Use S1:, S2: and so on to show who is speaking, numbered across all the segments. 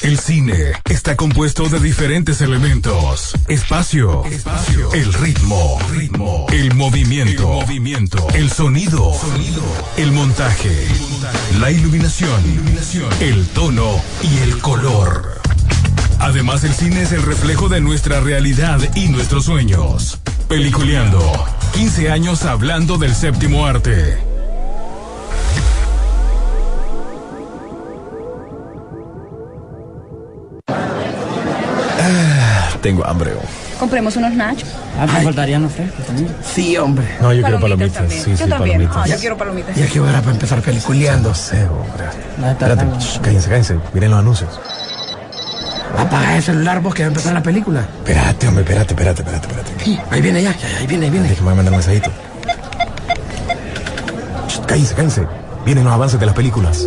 S1: El cine está compuesto de diferentes elementos. Espacio, espacio, el ritmo, ritmo, el movimiento, el movimiento, el sonido, sonido, el montaje, la iluminación, iluminación, el tono y el color. Además, el cine es el reflejo de nuestra realidad y nuestros sueños. Peliculeando. 15 años hablando del séptimo arte.
S2: Tengo hambre. oh.
S3: Compremos unos nachos.
S4: Ah, me faltarían los frescos también.
S5: Sí, hombre.
S2: No, yo quiero palomitas.
S3: también.
S2: Sí,
S3: yo
S2: sí,
S3: también.
S2: palomitas.
S3: Ah, yo quiero palomitas.
S5: Ya que hora para empezar peliculeando.
S2: No sé, hombre.
S4: La
S2: Espérate, shh, cállense, cállense. Miren los anuncios.
S5: Apaga el celular vos que va a empezar la película.
S2: Espérate, hombre, espérate, espérate, espérate, espérate.
S5: Sí, ahí viene ya, ya, ahí viene, ahí viene.
S2: Déjame mandar un mensajito. Shh, Cállense, cállense. Vienen los avances de las películas.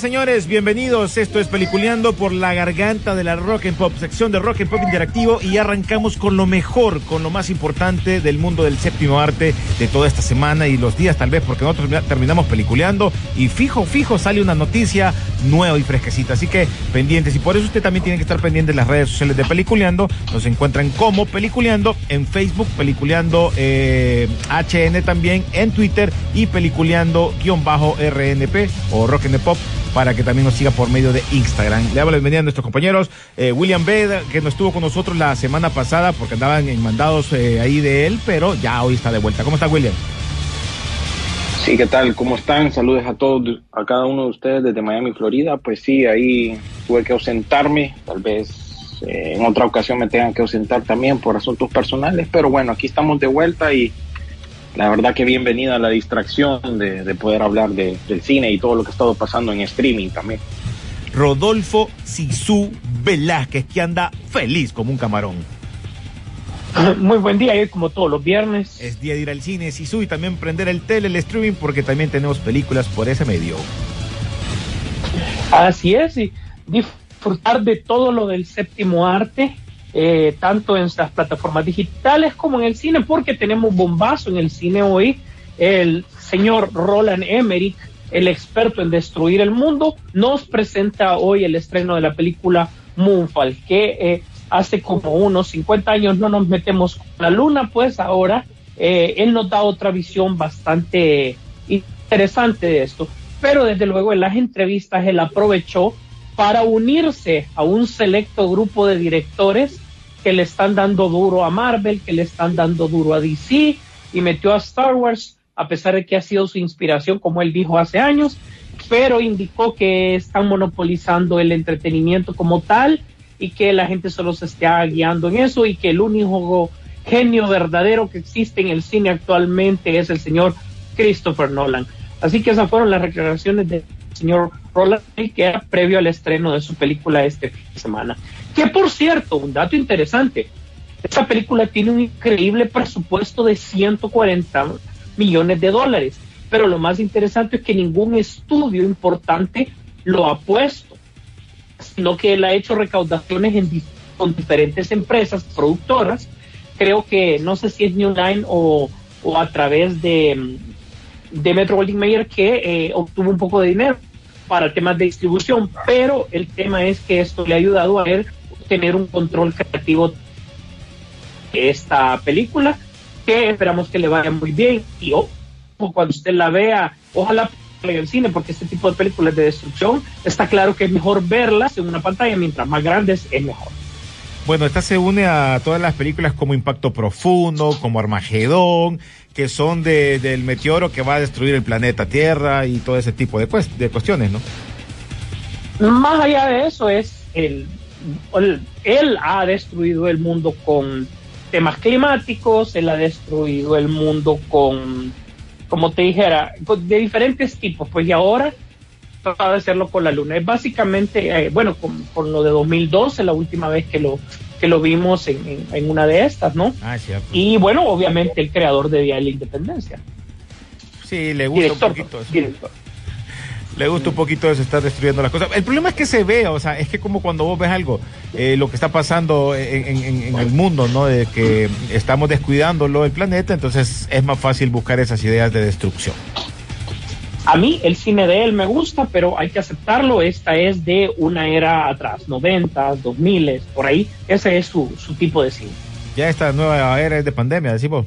S6: Señores. Bienvenidos. Esto es Peliculeando por la garganta de la Rock and Pop, sección de Rock and Pop Interactivo. Y arrancamos con lo mejor, con lo más importante del mundo del séptimo arte de toda esta semana y los días, tal vez, porque nosotros termina- terminamos peliculeando. Y fijo, fijo, sale una noticia nueva y fresquecita. Así que pendientes. Y por eso usted también tiene que estar pendiente de las redes sociales de Peliculeando. Nos encuentran como Peliculeando en Facebook, Peliculeando eh, HN también en Twitter y Peliculeando-RNP o Rock and Pop para que también nos siga por medio de Instagram. Le damos la bienvenida a nuestros compañeros. eh, William Bed, que no estuvo con nosotros la semana pasada porque andaban en mandados eh, ahí de él, pero ya hoy está de vuelta. ¿Cómo está William?
S7: Sí, ¿qué tal? ¿Cómo están? Saludos a todos, a cada uno de ustedes desde Miami, Florida. Pues sí, ahí tuve que ausentarme, tal vez eh, en otra ocasión me tengan que ausentar también por asuntos personales, pero bueno, aquí estamos de vuelta y la verdad que bienvenida a la distracción de, de poder hablar de- del cine y todo lo que ha estado pasando en streaming también.
S6: Rodolfo Sisu Velázquez, que anda feliz como un camarón.
S8: Muy buen día, hoy como todos los viernes.
S6: Es día de ir al cine, Sisu, y también prender el tele, el streaming, porque también tenemos películas por ese medio.
S8: Así es, y disfrutar de todo lo del séptimo arte, eh, tanto en las plataformas digitales como en el cine, porque tenemos bombazo en el cine hoy. El señor Roland Emmerich, el experto en destruir el mundo, nos presenta hoy el estreno de la película Moonfall, que eh, hace como unos 50 años no nos metemos con la luna, pues ahora eh, él nos da otra visión bastante interesante de esto. Pero desde luego en las entrevistas él aprovechó para unirse a un selecto grupo de directores que le están dando duro a Marvel, que le están dando duro a DC y metió a Star Wars, a pesar de que ha sido su inspiración, como él dijo hace años, pero indicó que están monopolizando el entretenimiento como tal y que la gente solo se está guiando en eso y que el único genio verdadero que existe en el cine actualmente es el señor Christopher Nolan. Así que esas fueron las declaraciones del señor Roland, que era previo al estreno de su película este fin de semana. Que por cierto, un dato interesante, esta película tiene un increíble presupuesto de 140 millones de dólares, pero lo más interesante es que ningún estudio importante lo ha puesto, sino que él ha hecho recaudaciones en, con diferentes empresas productoras, creo que no sé si es New Line o, o a través de, de Metro Goldwyn Mayer que eh, obtuvo un poco de dinero para temas de distribución, pero el tema es que esto le ha ayudado a él tener un control creativo de esta película que esperamos que le vaya muy bien y ojo, cuando usted la vea, ojalá en el cine, porque este tipo de películas de destrucción está claro que es mejor verlas en una pantalla, mientras más grandes es mejor.
S6: Bueno, esta se une a todas las películas como Impacto Profundo, como Armagedón, que son de, del meteoro que va a destruir el planeta Tierra y todo ese tipo de, cuest de cuestiones, ¿no?
S8: Más allá de eso, es el, él ha destruido el mundo con temas climáticos, él ha destruido el mundo con, como te dijera, de diferentes tipos, pues y ahora trata de hacerlo con la luna. Es básicamente, eh, bueno, con, con, lo de 2012, la última vez que lo, que lo vimos en, en, en una de estas, ¿no?
S6: Ah, cierto.
S8: Y bueno, obviamente el creador de Día de la Independencia.
S6: Sí, le gusta
S8: Director,
S6: un poquito eso.
S8: director.
S6: Le gusta un poquito eso, estar destruyendo las cosas. El problema es que se ve, o sea, es que como cuando vos ves algo, eh, lo que está pasando en, en, en, el mundo, ¿no? De que estamos descuidándolo el planeta, entonces es más fácil buscar esas ideas de destrucción.
S8: A mí el cine de él me gusta, pero hay que aceptarlo. Esta es de una era atrás, 90, 2000, por ahí. Ese es su, su tipo de cine.
S6: Ya esta nueva era es de pandemia, decimos.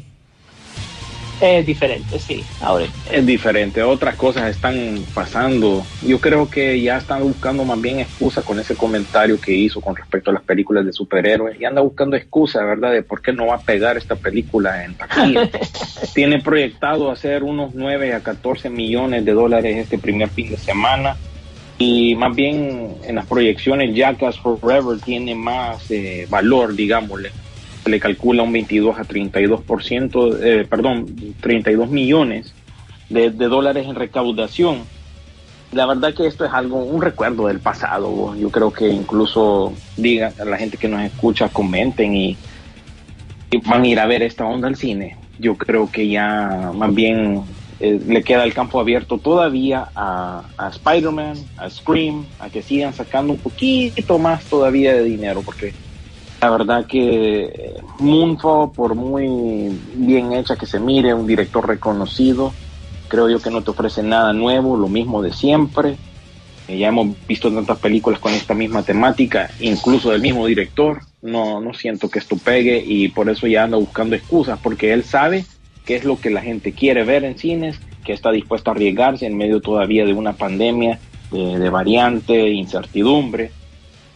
S8: Es diferente, sí. Ahora.
S7: Es diferente, otras cosas están pasando. Yo creo que ya están buscando más bien excusa con ese comentario que hizo con respecto a las películas de superhéroes. Y anda buscando excusa, ¿verdad? De por qué no va a pegar esta película en taquilla. Tiene proyectado hacer unos 9 a 14 millones de dólares este primer fin de semana. Y más bien en las proyecciones, Jackass Forever tiene más eh, valor, digámosle se le calcula un 22 a 32%, eh, perdón, 32 millones de, de, dólares en recaudación. La verdad que esto es algo, un recuerdo del pasado. Yo creo que incluso diga a la gente que nos escucha, comenten y, van a ir a ver esta onda al cine. Yo creo que ya más bien eh, le queda el campo abierto todavía a, a Spider-Man, a Scream, a que sigan sacando un poquito más todavía de dinero, porque la verdad que Moonfall, por muy bien hecha que se mire, un director reconocido, creo yo que no te ofrece nada nuevo, lo mismo de siempre. Eh, ya hemos visto tantas películas con esta misma temática, incluso del mismo director. No, no siento que esto pegue y por eso ya anda buscando excusas, porque él sabe qué es lo que la gente quiere ver en cines, que está dispuesto a arriesgarse en medio todavía de una pandemia de, de variante, incertidumbre.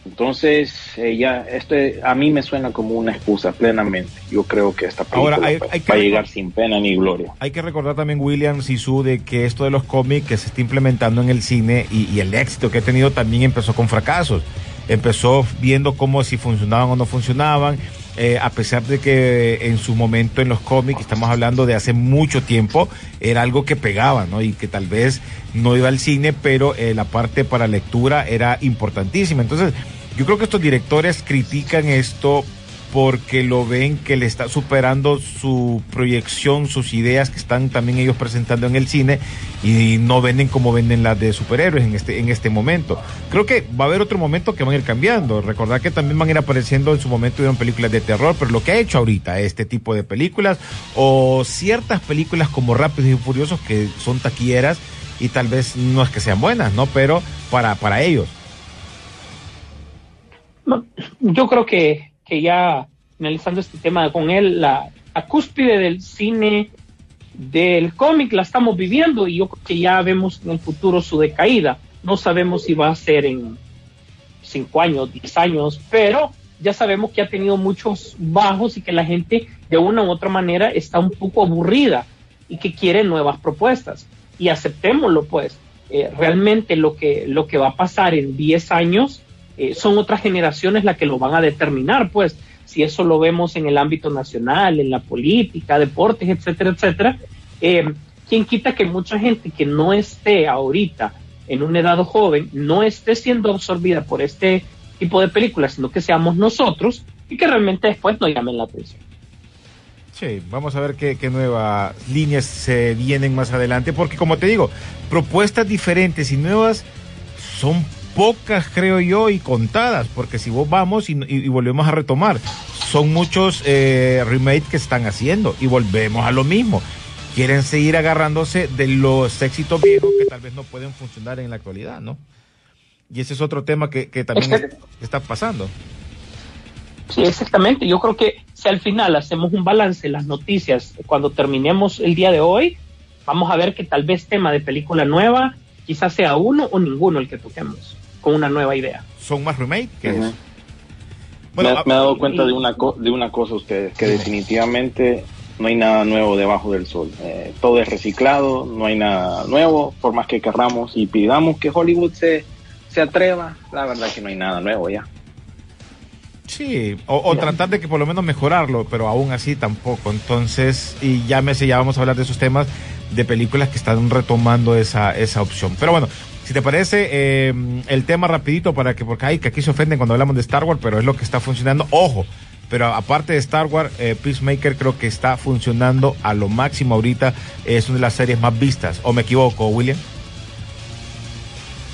S7: Entonces, eh, ya, este a mí me suena como una excusa plenamente. Yo creo que esta película
S6: Ahora, hay,
S7: va,
S6: hay
S7: va a llegar sin pena ni gloria.
S6: Hay que recordar también, William Sisu, de que esto de los cómics que se está implementando en el cine y, y, el éxito que ha tenido también empezó con fracasos. Empezó viendo cómo si funcionaban o no funcionaban. Eh, a pesar de que en su momento en los cómics, estamos hablando de hace mucho tiempo, era algo que pegaba, ¿no? Y que tal vez no iba al cine, pero eh, la parte para lectura era importantísima. Entonces, yo creo que estos directores critican esto porque lo ven que le está superando su proyección, sus ideas que están también ellos presentando en el cine y no venden como venden las de superhéroes en este, en este momento. Creo que va a haber otro momento que van a ir cambiando. Recordar que también van a ir apareciendo en su momento en películas de terror, pero lo que ha hecho ahorita este tipo de películas o ciertas películas como Rápidos y Furiosos que son taquilleras y tal vez no es que sean buenas, ¿no? Pero para, para ellos.
S8: Yo creo que, que ya analizando este tema con él, la, cúspide del cine, del cómic, la estamos viviendo y yo creo que ya vemos en el futuro su decaída. No sabemos si va a ser en cinco años, diez años, pero ya sabemos que ha tenido muchos bajos y que la gente de una u otra manera está un poco aburrida y que quiere nuevas propuestas. Y aceptémoslo, pues. Eh, realmente lo que, lo que va a pasar en 10 años eh, son otras generaciones las que lo van a determinar, pues si eso lo vemos en el ámbito nacional, en la política, deportes, etcétera, etcétera, eh, ¿quién quita que mucha gente que no esté ahorita en una edad joven, no esté siendo absorbida por este tipo de películas, sino que seamos nosotros y que realmente después nos llamen la atención?
S6: Sí, vamos a ver qué, qué, nuevas líneas se vienen más adelante, porque como te digo, propuestas diferentes y nuevas son pocas, creo yo, y contadas, porque si vos vamos y, y, y volvemos a retomar, son muchos eh, remakes que están haciendo y volvemos a lo mismo. Quieren seguir agarrándose de los éxitos viejos que tal vez no pueden funcionar en la actualidad, ¿no? Y ese es otro tema que, que también es está pasando.
S8: Sí, exactamente. Yo creo que si al final hacemos un balance las noticias, cuando terminemos el día de hoy, vamos a ver que tal vez tema de película nueva, quizás sea uno o ninguno el que toquemos, con una nueva idea.
S6: Son más remake que
S7: Ujú.
S6: eso.
S7: me,
S6: Bueno,
S7: me he dado
S8: y-
S7: cuenta de una, co- de una cosa ustedes, que definitivamente no hay nada nuevo debajo del sol. Eh, todo es reciclado, no hay nada nuevo, por más que querramos y pidamos que Hollywood se, se atreva, la verdad que no hay nada nuevo ya.
S6: Sí, o, o tratar de que por lo menos mejorarlo, pero aún así tampoco. Entonces, y ya me sé, ya vamos a hablar de esos temas de películas que están retomando esa, esa opción. Pero bueno, si te parece, eh, el tema rapidito para que, porque hay que aquí se ofenden cuando hablamos de Star Wars, pero es lo que está funcionando. Ojo, pero aparte de Star Wars, eh, Peacemaker creo que está funcionando a lo máximo ahorita. Es una de las series más vistas. ¿O me equivoco, William?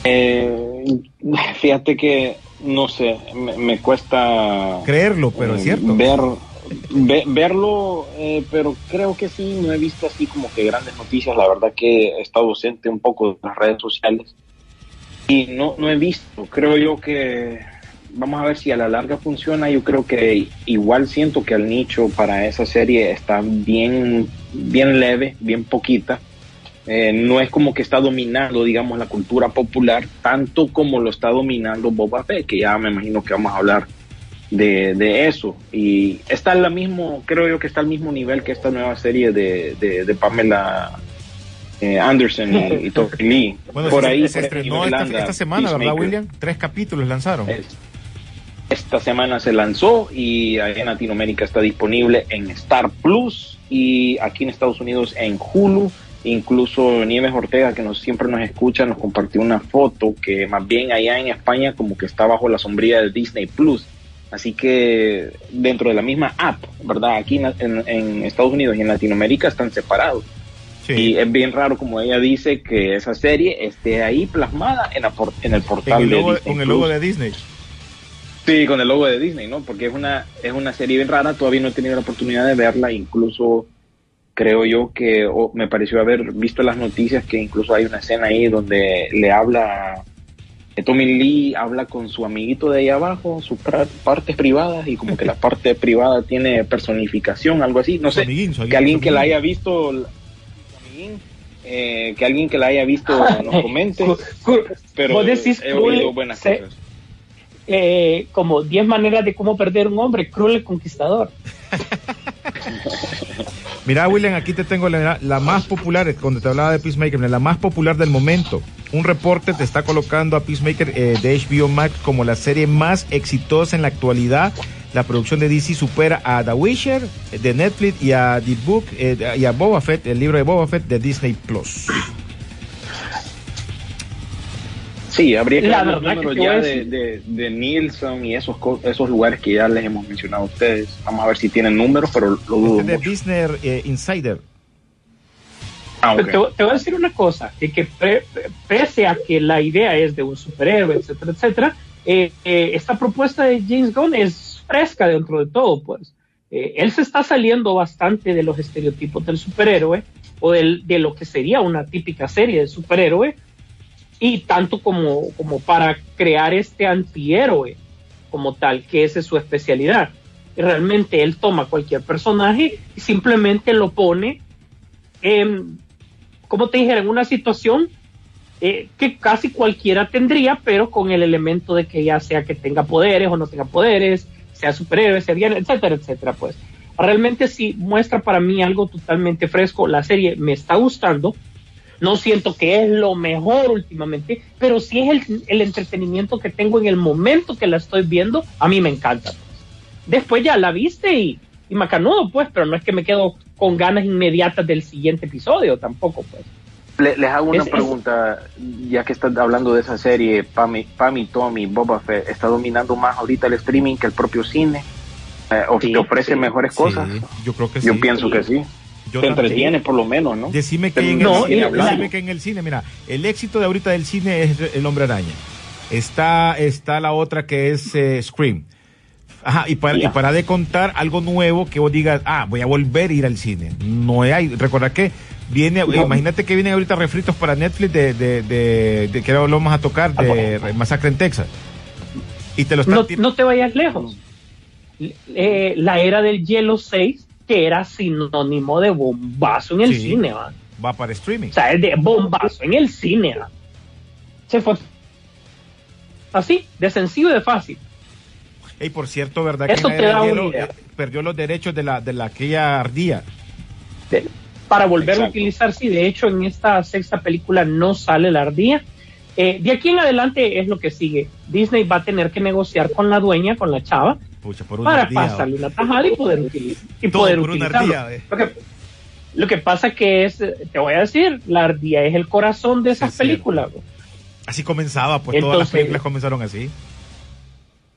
S7: Eh, fíjate que, no sé, me, me cuesta...
S6: Creerlo, pero es cierto.
S7: Ver, ve- verlo, eh, pero creo que sí, no he visto así como que grandes noticias. La verdad que he estado ausente un poco de las redes sociales y no, no he visto. Creo yo que vamos a ver si a la larga funciona. Yo creo que igual siento que el nicho para esa serie está bien, bien leve, bien poquita. Eh, no es como que está dominando, digamos, la cultura popular tanto como lo está dominando Boba Fett, que ya me imagino que vamos a hablar de, de eso. Y está en la mismo, creo yo que está al mismo nivel que esta nueva serie de, de, de Pamela eh, Anderson y, y Lee.
S6: Bueno,
S7: por
S6: se,
S7: ahí
S6: se estrenó esta, semana, ¿verdad,
S7: Peacemaker.
S6: William? Tres capítulos lanzaron.
S7: Es- Esta semana se lanzó y ahí en Latinoamérica está disponible en Star Plus y aquí en Estados Unidos en Hulu. Incluso Nieves Ortega, que nos, siempre nos escucha, nos compartió una foto que más bien allá en España como que está bajo la sombría de Disney Plus. Así que dentro de la misma app, ¿verdad? Aquí en, en- Estados Unidos y en Latinoamérica están separados.
S6: Sí.
S7: Y es bien raro, como ella dice, que esa serie esté ahí plasmada en, la por- en el portal
S6: Con el, logo,
S7: de Disney
S6: con el logo de Disney.
S7: Sí, con el logo de Disney, ¿no? Porque es una, es una serie bien rara, todavía no he tenido la oportunidad de verla, incluso creo yo que o me pareció haber visto las noticias que incluso hay una escena ahí donde le habla, Tommy Lee habla con su amiguito de ahí abajo, sus partes privadas, y como que la parte privada tiene personificación, algo así, no sé,
S6: amiguín,
S7: que alguien que la haya visto, amiguín, eh, que alguien que la haya visto nos comente,
S8: Cu- cu-
S7: pero
S8: vos decís
S7: he
S8: Cruel,
S7: oído buenas
S8: se-
S7: cosas.
S8: eh, como 10 maneras de cómo perder un hombre, Cruel el Conquistador.
S6: Mira, William, aquí te tengo la, la más popular, cuando te hablaba de Peacemaker, la más popular del momento. Un reporte te está colocando a Peacemaker eh, de HBO Max como la serie más exitosa en la actualidad. La producción de DC supera a The Witcher eh, de Netflix y a The Book eh, y a Boba Fett, el libro de Boba Fett de Disney Plus.
S7: Sí, habría que
S8: La
S7: ver los números ya de, de, de Nielsen y esos, esos lugares que ya les hemos mencionado a ustedes. Vamos a ver si tienen números, pero lo dudo
S6: Este de
S7: mucho.
S6: Business eh, Insider.
S7: Ah,
S8: te, te voy a decir una cosa, que, que pre- pese a que la idea es de un superhéroe, etcétera, etcétera, eh, eh, esta propuesta de James Gunn es fresca dentro de todo, pues. Eh, él se está saliendo bastante de los estereotipos del superhéroe o del- de lo que sería una típica serie de superhéroe y tanto como, como para crear este antihéroe como tal, que esa es su especialidad. Y realmente él toma cualquier personaje y simplemente lo pone en, como te dije, en una situación eh, que casi cualquiera tendría, pero con el elemento de que ya sea que tenga poderes o no tenga poderes, sea superhéroe, sea bien, etcétera, etcétera, pues. Realmente sí muestra para mí algo totalmente fresco. La serie me está gustando. No siento que es lo mejor últimamente, pero sí es el, el entretenimiento que tengo en el momento que la estoy viendo. A mí me encanta. pues. Después ya la viste y, y macanudo, pues, pero no es que me quedo con ganas inmediatas del siguiente episodio tampoco, pues.
S7: Le- les hago una
S8: Es- es-
S7: pregunta, ya que están hablando de esa serie, Pam y, Pam y Tommy, Boba Fett, ¿está dominando más ahorita el streaming que el propio cine? Eh, ¿O
S8: Sí,
S7: te ofrece
S8: sí.
S7: mejores cosas?
S6: Sí, yo creo que
S7: Yo
S6: sí.
S7: pienso
S8: sí.
S7: que sí.
S6: Yo
S7: te
S6: también.
S7: entretiene por lo menos, ¿no?
S6: Decime que, en
S8: No,
S6: el, cine, decime que en el cine, mira, el éxito de ahorita del cine es El Hombre Araña. Está, está la otra que es eh, Scream. Ajá, y para, y para de contar algo nuevo que vos digas, ah, voy a volver a ir al cine. No hay, recordad que viene,
S7: No.
S6: imagínate que vienen ahorita refritos para Netflix de, de, de, de que ahora lo vamos a tocar, de Masacre en Texas. Y te lo están
S8: no, no te vayas lejos. Eh, la era del Hielo 6, que era sinónimo de bombazo en el
S6: Sí.
S8: cine, ¿va?
S6: Va para streaming.
S8: O sea, es de bombazo en el cine. ¿ah? Se fue así, de sencillo y de fácil.
S6: Y por cierto, ¿verdad
S8: Eso
S6: que
S8: te
S6: Era
S8: da una
S6: Hielo,
S8: idea.
S6: eh, perdió los derechos de la de la aquella ardía?
S8: de- para volver a utilizar. Sí, de hecho, en esta sexta película no sale la ardilla. Eh, de aquí en adelante es lo que sigue. Disney va a tener que negociar con la dueña, con la chava,
S6: Pucha, por una
S8: para
S6: ardía.
S8: pasarle una tajada y poder, utilizar y poder
S6: por una
S8: utilizarlo.
S6: ardilla, eh.
S8: Lo que, lo que pasa que es, te voy a decir, la ardilla es el corazón de esas películas.
S6: Así comenzaba, pues todas las películas comenzaron así.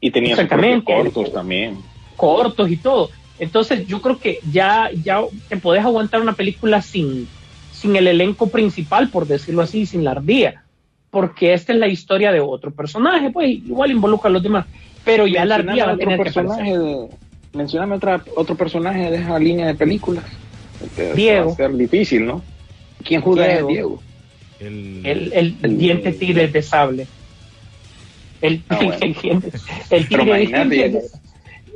S7: Y tenía
S8: Exactamente.
S7: cortos también.
S8: cortos y todo. Entonces yo creo que ya, ya te podés aguantar una película sin, sin el elenco principal, por decirlo así, sin la ardilla, porque esta es la historia de otro personaje, pues igual involucra a los demás, pero ya la ardilla va a
S7: otro
S8: tener que
S7: personaje
S8: aparecer.
S7: de, mencioname otra, otro personaje de esa línea de películas. Que
S8: Diego.
S7: Va a ser difícil, ¿no? ¿Quién juega
S8: Diego.
S7: es Diego?
S6: El,
S8: El, el
S7: El-
S8: diente tigre de sable. El,
S7: Ah, bueno.
S8: el, el
S7: Pero imagínate,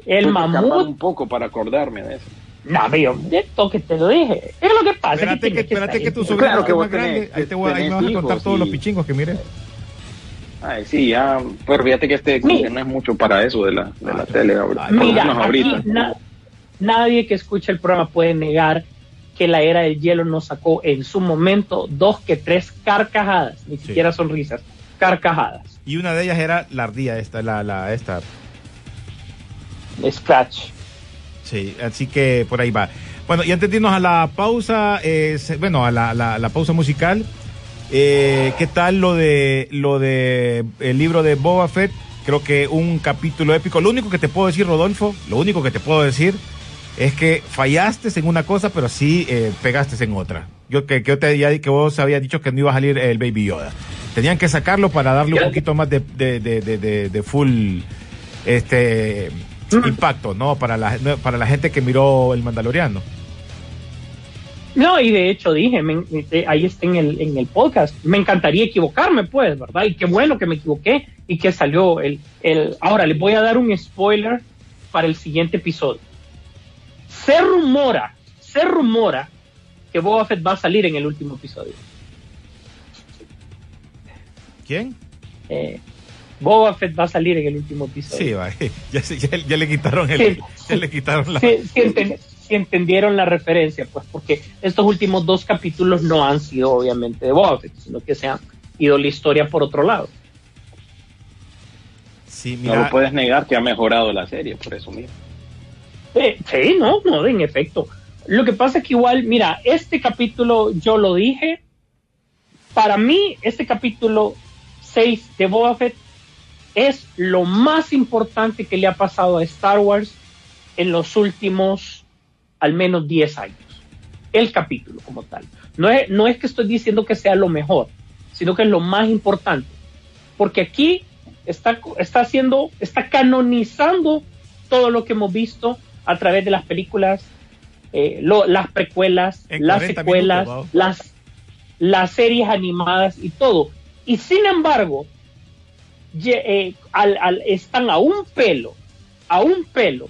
S7: que
S8: mamut.
S7: un poco para acordarme de eso.
S8: No, mío, de esto que te lo dije. Es lo que pasa.
S6: Espérate que,
S8: tiene
S6: espérate que tu sobrino
S7: Claro que
S6: más grande.
S7: tenés-
S6: Ahí, te voy, ahí me vas a contar todos
S7: y-
S6: los pichingos que mire.
S7: Ay, sí, ya, pero fíjate que este que no es mucho para eso de la, de la tele ahora.
S6: Ay,
S7: por lo
S8: Mira,
S7: ahorita.
S8: na- nadie que escuche el programa puede negar que la era del hielo nos sacó en su momento dos que tres carcajadas, ni
S6: Sí.
S8: siquiera sonrisas, carcajadas.
S6: Y una de ellas era la ardilla esta, la, la esta.
S8: Scratch.
S6: Sí, así que por ahí va. Bueno, y antes de irnos a la pausa, eh, bueno, a la, la- la pausa musical, eh, ¿qué tal lo de lo de el libro de Boba Fett? Creo que un capítulo épico. Lo único que te puedo decir, Rodolfo, lo único que te puedo decir es que fallaste en una cosa, pero sí eh, pegaste en otra. Yo que, que yo te había- que vos habías dicho que no iba a salir el Baby Yoda. Tenían que sacarlo para darle un poquito más de, de, de, de- full este impacto, ¿no? Para la, para la gente que miró el Mandaloriano.
S8: No, y de hecho dije, me- eh, ahí está en el, en el podcast, me encantaría equivocarme, pues, ¿verdad? Y qué bueno que me equivoqué y que salió el, el... Ahora, les voy a dar un spoiler para el siguiente episodio. Se rumora, se rumora que Boba Fett va a salir en el último episodio.
S6: ¿Quién?
S8: Eh, Boba Fett va a salir en el último episodio.
S6: Sí, va. Ya, ya- ya le quitaron el,
S8: Sí.
S6: ya le quitaron la.
S8: enten- si entendieron la referencia, pues porque estos últimos dos capítulos no han sido obviamente de Boba Fett, sino que se han ido la historia por otro lado.
S6: Sí,
S7: No
S6: mira,
S7: lo puedes negar que ha mejorado la serie, por eso mismo.
S8: Eh, sí, no, no, en efecto. Lo que pasa es que igual, mira, este capítulo yo lo dije, para mí este capítulo 6 de Boba Fett es lo más importante que le ha pasado a Star Wars en los últimos al menos 10 años. El capítulo como tal. No es, no es que estoy diciendo que sea lo mejor, sino que es lo más importante. Porque aquí está, está haciendo, está canonizando todo lo que hemos visto a través de las películas, eh, lo- las precuelas,
S6: En
S8: las
S6: 40
S8: secuelas, las, las series animadas y todo. Y sin embargo, eh, están a un pelo, a un pelo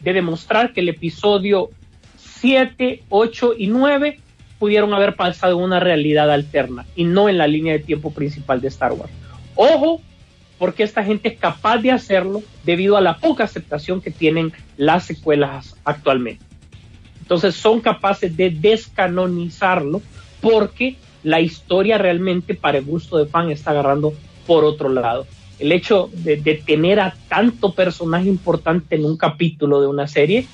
S8: de demostrar que el episodio 7, 8 y 9 pudieron haber pasado en una realidad alterna y no en la línea de tiempo principal de Star Wars. Ojo, porque esta gente es capaz de hacerlo debido a la poca aceptación que tienen las secuelas actualmente. Entonces son capaces de descanonizarlo porque la historia realmente para el gusto de fan está agarrando por otro lado. El hecho de, tener a tanto personaje importante en un capítulo de una serie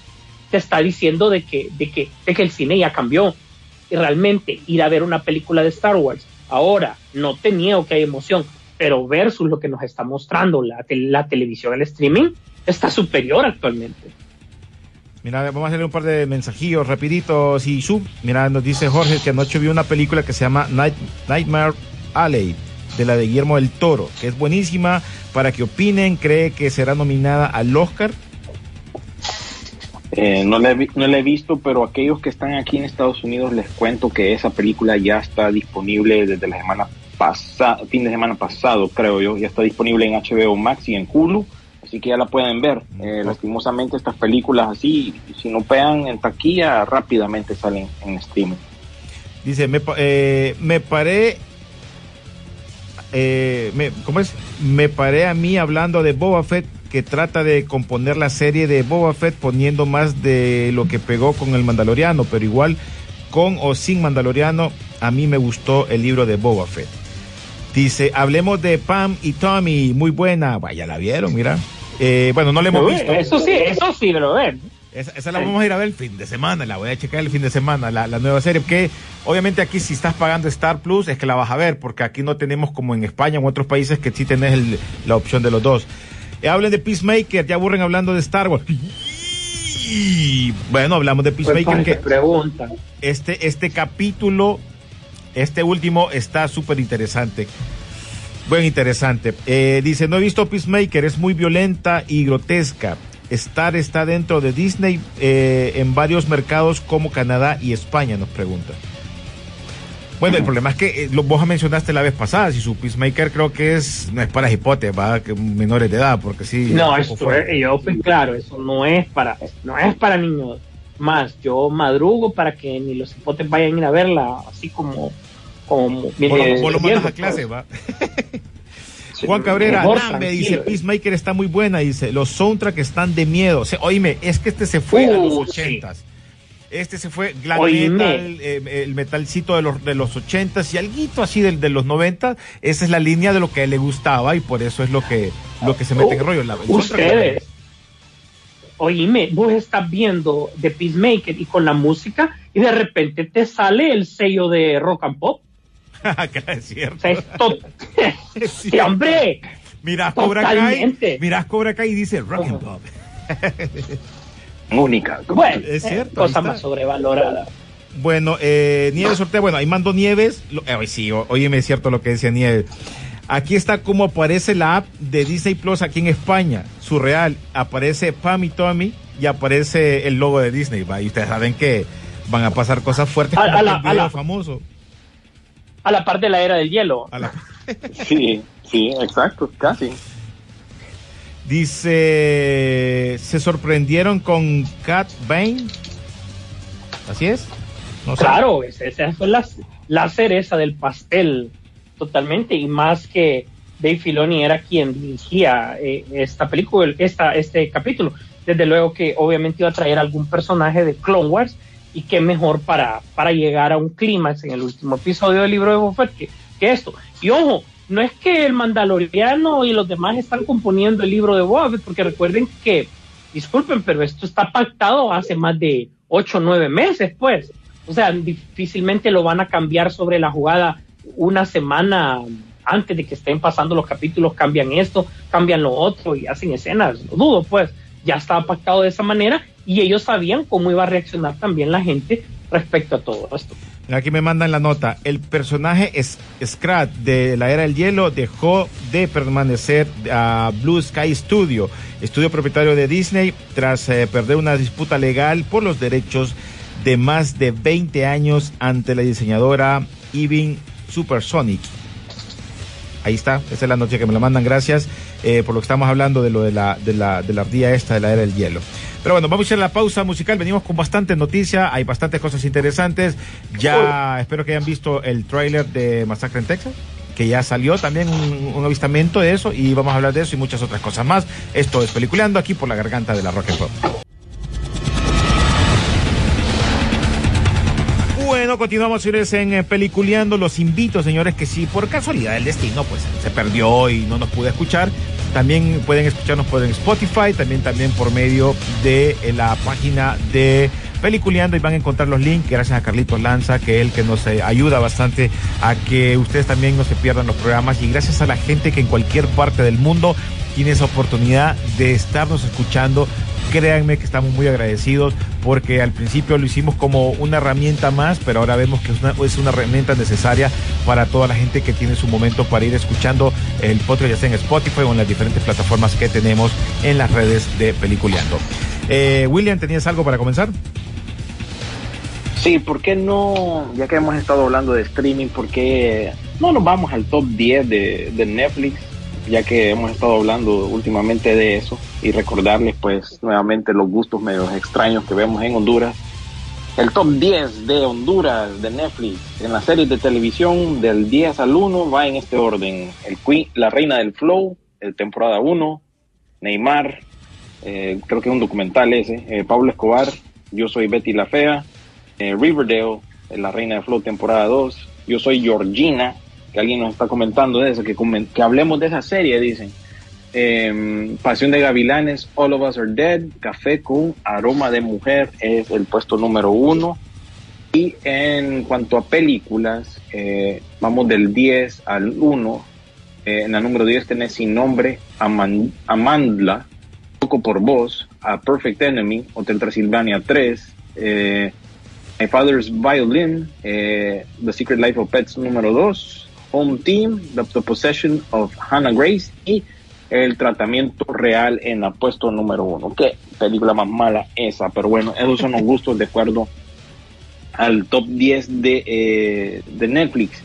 S8: te está diciendo de que, de que, de que el cine ya cambió. Y realmente ir a ver una película de Star Wars ahora, no te niego que hay emoción, pero versus lo que nos está mostrando la, la televisión, el streaming, está superior actualmente.
S6: Mira, vamos a hacerle un par de mensajillos rapiditos y sub. Mira, nos dice Jorge que anoche vio una película que se llama Night- Nightmare Alley de la de Guillermo del Toro, que es buenísima para que opinen, cree que será nominada al Oscar.
S7: Eh, no, la no he visto, pero aquellos que están aquí en Estados Unidos les cuento que esa película ya está disponible desde la semana pasada, fin de semana pasado, creo yo. Ya está disponible en HBO Max y en Hulu, así que ya la pueden ver. Eh, lastimosamente, estas películas así, si no pegan en taquilla, rápidamente salen en streaming.
S6: Dice, me, eh, me paré. eh, me, ¿Cómo es? Me paré a mí hablando de Boba Fett que trata de componer la serie de Boba Fett poniendo más de lo que pegó con el Mandaloriano, pero igual con o sin Mandaloriano, a mí me gustó el libro de Boba Fett. Dice, hablemos de Pam y Tommy, muy buena. Vaya, la vieron, mira. Eh, bueno, no la hemos visto.
S8: Eso sí, eso sí, lo ven.
S6: Esa, esa la vamos a ir a ver el fin de semana, la voy a checar el fin de semana, la, la nueva serie, que obviamente aquí si estás pagando Star Plus es que la vas a ver, porque aquí no tenemos como en España o en otros países que sí tenés el- la opción de los dos. Eh, hablen de Peacemaker, ya aburren hablando de Star Wars. Y, bueno, hablamos de
S8: Pues,
S6: Peacemaker, que
S8: preguntan.
S6: este, este capítulo, este último, está súper interesante. Buen interesante. Eh, dice, no he visto Peacemaker, es muy violenta y grotesca. Star está dentro de Disney eh, en varios mercados como Canadá y España, nos pregunta. Bueno, el problema es que eh, lo, vos mencionaste la vez pasada, si su Peacemaker creo que es, no es para hipotes, va, que menores de edad, porque sí.
S8: No, esto es, yo pues claro, eso no es para, no es para niños. Más, yo madrugo para que ni los hipotes vayan a ir a verla, así como, como
S6: Vos lo,
S8: viene
S6: vos lo mandas a clase,
S8: pues.
S6: va. Juan Cabrera, Nambe, dice. Peacemaker está muy buena, dice, los soundtracks están de miedo. O sea, oíme, es que este se fue a los
S8: Uh, sí.
S6: ochentas. Este se fue glam metal, eh, el metalcito de los, de los ochentas y alguito así del de los noventas. Esa es la línea de lo que le gustaba y por eso es lo que, lo que se mete en el rollo. La- soundtrack-
S8: Ustedes, oíme, vos estás viendo The Peacemaker y con la música y de repente te sale el sello de rock and pop.
S6: Es
S8: O
S6: cierto.
S8: sea, es sí, hombre,
S6: Mirás Cobra Kai, mirás Cobra Kai y dice rock and pop.
S7: Única.
S8: bueno,
S6: Es
S8: eh,
S6: cierto,
S8: cosa
S6: ahí está.
S8: más sobrevalorada.
S6: Bueno, eh, Nieves Ortega, bueno, ahí mando Nieves. Eh, sí, o- óyeme, es cierto lo que decía Nieves. Aquí está como aparece la app de Disney Plus aquí en España. Surreal. Aparece Pam y Tommy y aparece el logo de Disney. ¿va? Y ustedes saben que van a pasar cosas fuertes
S8: A-
S6: como
S8: a la-
S6: el video
S8: a la-
S6: famoso.
S8: A la par de la era del hielo.
S6: A la-
S7: Sí, sí, exacto, casi.
S6: Dice, se sorprendieron con Cat Bane. Así es. No sé.
S8: Claro, esa, esa fue la, la cereza del pastel, totalmente, y más que Dave Filoni era quien dirigía eh, esta película, esta, este capítulo. Desde luego que obviamente iba a traer algún personaje de Clone Wars, y qué mejor para, para llegar a un clímax en el último episodio del libro de Boba que, esto. Y ojo, no es que el Mandaloriano y los demás están componiendo el libro de Boba porque recuerden que, disculpen, pero esto está pactado hace más de ocho o nueve meses, pues. O sea, difícilmente lo van a cambiar sobre la jugada una semana antes de que estén pasando los capítulos, cambian esto, cambian lo otro y hacen escenas. Lo dudo, pues. Ya estaba pactado de esa manera y ellos sabían cómo iba a reaccionar también la gente respecto a todo esto.
S6: Aquí me mandan la nota. El personaje Scrat de la Era del Hielo dejó de permanecer a Blue Sky Studio, estudio propietario de Disney, tras eh, perder una disputa legal por los derechos de más de 20 años ante la diseñadora Evin Supersonic. Ahí está, esa es la noticia que me la mandan, gracias eh, por lo que estamos hablando de lo de la, de la, de la ardilla esta de la era del hielo. Pero bueno, vamos a hacer la pausa musical, venimos con bastante noticia, hay bastantes cosas interesantes, ya espero que hayan visto el tráiler de Masacre en Texas, que ya salió también un, un avistamiento de eso y vamos a hablar de eso y muchas otras cosas más. Esto es Peliculeando aquí por la garganta de la Rock and Pop. Continuamos señores en eh, Peliculeando. Los invito, señores, que si por casualidad del destino, pues se perdió y no nos pude escuchar, también pueden escucharnos por Spotify, también, también por medio de eh, la página de Peliculeando. Y van a encontrar los links. Gracias a Carlitos Lanza, que es el que nos eh, ayuda bastante a que ustedes también no se pierdan los programas. Y gracias a la gente que en cualquier parte del mundo tiene esa oportunidad de estarnos escuchando créanme que estamos muy agradecidos porque al principio lo hicimos como una herramienta más, pero ahora vemos que es una, es una herramienta necesaria para toda la gente que tiene su momento para ir escuchando el podcast, ya sea en Spotify o en las diferentes plataformas que tenemos en las redes de Peliculeando. Eh, William, ¿tenías algo para comenzar?
S7: Sí, ¿por qué no, ya que hemos estado hablando de streaming, por qué no nos vamos al top 10 de, de Netflix? Ya que hemos estado hablando últimamente de eso y recordarles pues nuevamente los gustos medio extraños que vemos en Honduras. El top 10 de Honduras de Netflix en las series de televisión del 10 al 1 va en este orden. El Queen, La Reina del Flow, el temporada 1, Neymar, eh, creo que es un documental ese, eh, Pablo Escobar, Yo soy Betty la Fea, eh, Riverdale, La Reina del Flow, temporada 2, Yo soy Georgina, que alguien nos está comentando de eso, que, que hablemos de esa serie, dicen. Eh, Pasión de Gavilanes, All of Us Are Dead, Café con Aroma de Mujer es el puesto número uno. Y en cuanto a películas, eh, vamos del 10 al 1. Eh, en la número 10 tenés Sin Nombre, Aman- Amandla, Poco por Voz, A Perfect Enemy, Hotel Transilvania 3, eh, My Father's Violin, The Secret Life of Pets número 2, Home Team, The, Possession of Hannah Grace y El Tratamiento Real en la puesto número 1. Qué película más mala esa, pero bueno, esos son los gustos de acuerdo al top 10 de, eh, de Netflix.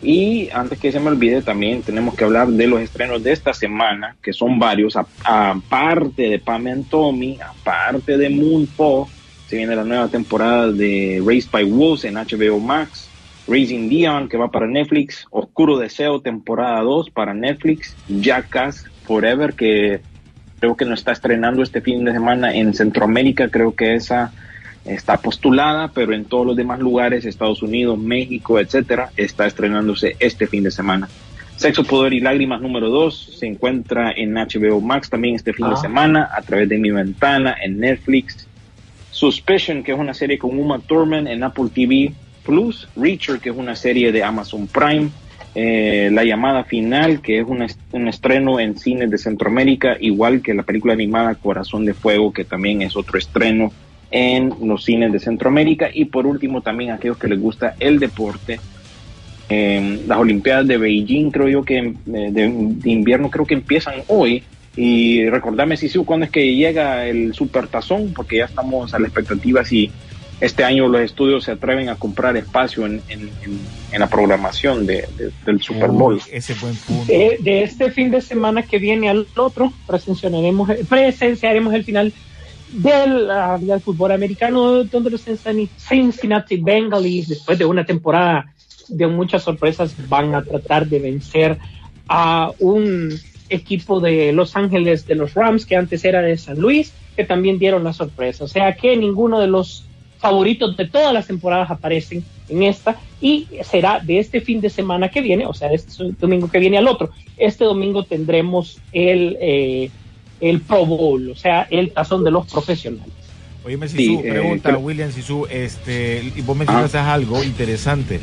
S7: Y antes que se me olvide, también tenemos que hablar de los estrenos de esta semana, que son varios, aparte de Pam and Tommy, aparte de Moonfall, se viene la nueva temporada de Raised by Wolves en HBO Max, Raising Dion, que va para Netflix, Oscuro Deseo, temporada 2 para Netflix, Jackass Forever, que creo que no está estrenando este fin de semana en Centroamérica, creo que esa está postulada, pero en todos los demás lugares, Estados Unidos, México, etcétera, está estrenándose este fin de semana. Sexo, Poder y Lágrimas número 2 se encuentra en HBO Max también este fin de
S8: Ah.
S7: semana, a través de mi ventana, en Netflix. Suspicion, que es una serie con Uma Thurman en Apple TV Plus. Reacher, que es una serie de Amazon Prime. Eh, la llamada final, que es un, un estreno en cines de Centroamérica, igual que la película animada Corazón de Fuego, que también es otro estreno en los cines de Centroamérica. Y por último, también aquellos que les gusta el deporte, eh, las Olimpiadas de Beijing, creo yo que eh, de, invierno creo que empiezan hoy. Y recordame, Sisu, cuándo es que llega el Supertazón, porque ya estamos a la expectativa si este año los estudios se atreven a comprar espacio en, en- en- en la programación de- de- del Super Bowl.
S6: Uy, ese buen punto.
S8: De, de este fin de semana que viene al otro, presenciaremos, presenciaremos el final del, ah, del fútbol americano, donde los Cincinnati- Cincinnati Bengals, después de una temporada de muchas sorpresas, van a tratar de vencer a un equipo de Los Ángeles de los Rams, que antes era de San Luis, que también dieron la sorpresa. O sea que ninguno de los favoritos de todas las temporadas aparecen en esta y será de este fin de semana que viene, o sea, de este domingo que viene al otro. Este domingo tendremos el, eh, el Pro Bowl, o sea, el tazón de los profesionales.
S6: Oye, Sisu,
S7: Sí, eh,
S6: pregunta,
S7: creo-
S6: William Sisu, este, y vos mencionaste algo interesante.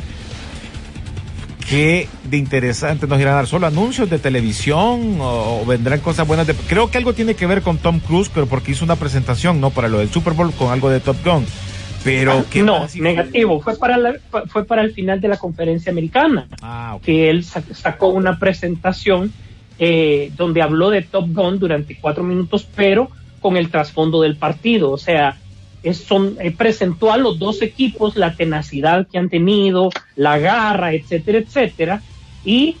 S6: ¿Qué de interesante nos irán a dar? ¿Solo anuncios de televisión o, o vendrán cosas buenas? De, creo que algo tiene que ver con Tom Cruise, pero porque hizo una presentación, ¿no? Para lo del Super Bowl con algo de Top Gun. Pero, ¿qué
S8: no, negativo, fue para, la- fue para el final de la conferencia americana.
S6: Ah,
S8: que él sa- sacó una presentación eh, donde habló de Top Gun durante cuatro minutos, pero con el trasfondo del partido. O sea, es, son, eh, presentó a los dos equipos la tenacidad que han tenido, la garra, etcétera, etcétera, y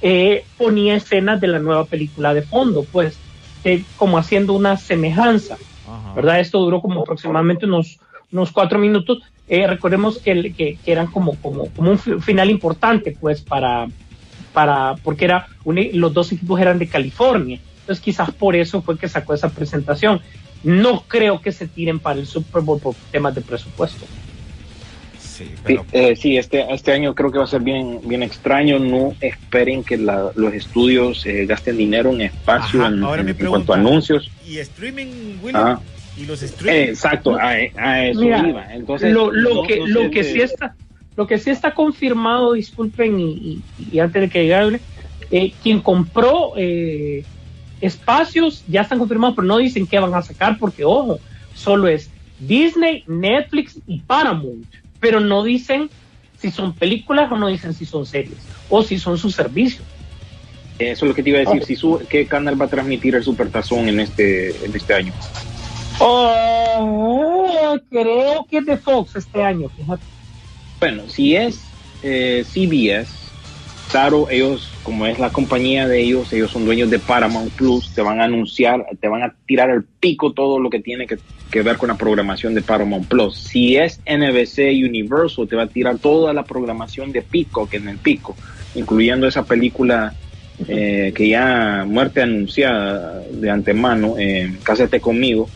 S8: eh, ponía escenas de la nueva película de fondo, pues, como haciendo una semejanza.
S6: Ajá.
S8: ¿verdad? Esto duró como aproximadamente unos, unos cuatro minutos. Eh, recordemos que, el- que, que eran como, como, como un fi- final importante, pues, para, para, porque era un- los dos equipos eran de California. Entonces, quizás por eso fue que sacó esa presentación. No creo que se tiren para el Super Bowl por temas de presupuesto.
S6: Sí,
S7: eh, sí, este, este año creo que va a ser bien, bien extraño. No esperen que la- los estudios eh, gasten dinero en espacio
S6: Ajá,
S7: en,
S6: ahora
S7: en-
S6: mi
S7: en cuanto a anuncios.
S6: ¿Y streaming, William? ¿Y los streaming?
S7: Eh, exacto, a, a eso
S8: Mira,
S7: iba. Entonces,
S8: lo, lo
S7: no-
S8: que,
S7: no
S8: lo que
S7: de-
S8: sí está, lo que sí está confirmado, disculpen, y, y- y antes de que llegue, eh, quien compró eh, espacios ya están confirmados, pero no dicen qué van a sacar, porque ojo, solo es Disney, Netflix y Paramount, pero no dicen si son películas o no dicen si son series o si son sus servicios.
S7: Eso es lo que te iba a decir. Si su- ¿Qué canal va a transmitir el Supertazón en este, en este año?
S8: Oh, creo que es de Fox este año.
S7: Bueno, si es eh, CBS, claro, ellos, como es la compañía de ellos, ellos son dueños de Paramount Plus, te van a anunciar, te van a tirar al pico todo lo que tiene que, que ver con la programación de Paramount Plus. Si es NBC Universal, te va a tirar toda la programación de Pico, que en el pico, incluyendo esa película eh, que ya muerte anunciada de antemano, eh, Cásate conmigo,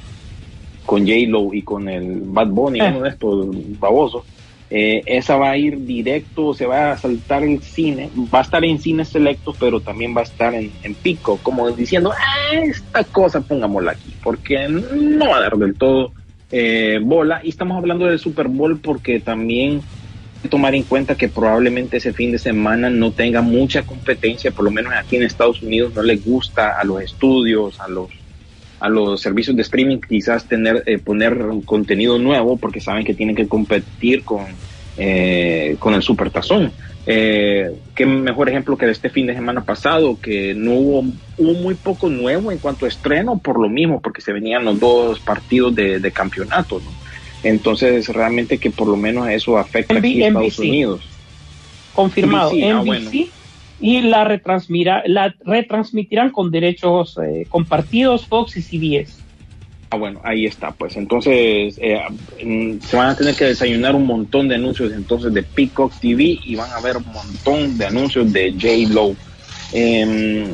S7: con J-Lo y con el Bad Bunny,
S8: Eh.
S7: uno de estos babosos. Eh, esa va a ir directo, se va a saltar el cine, va a estar en cines selectos, pero también va a estar en, en pico, como diciendo, ah, esta cosa pongámosla aquí, porque no va a dar del todo eh, bola. Y estamos hablando del Super Bowl porque también hay que tomar en cuenta que probablemente ese fin de semana no tenga mucha competencia, por lo menos aquí en Estados Unidos no le gusta a los estudios, a los a los servicios de streaming quizás tener eh, poner contenido nuevo porque saben que tienen que competir con eh, con el supertazón eh, qué mejor ejemplo que de este fin de semana pasado que no hubo, hubo muy poco nuevo en cuanto a estreno por lo mismo porque se venían los dos partidos de, de campeonato ¿no? entonces realmente que por lo menos eso afecta aquí a Estados
S8: NBC.
S7: Unidos
S8: confirmado
S7: NBC, ah,
S8: NBC,
S7: bueno.
S8: Y la retransmira, la retransmitirán con derechos eh, compartidos Fox y CBS.
S7: Ah, bueno, ahí está, pues entonces eh, se van a tener que desayunar un montón de anuncios entonces de Peacock TV y van a ver un montón de anuncios de J-Lo. Em,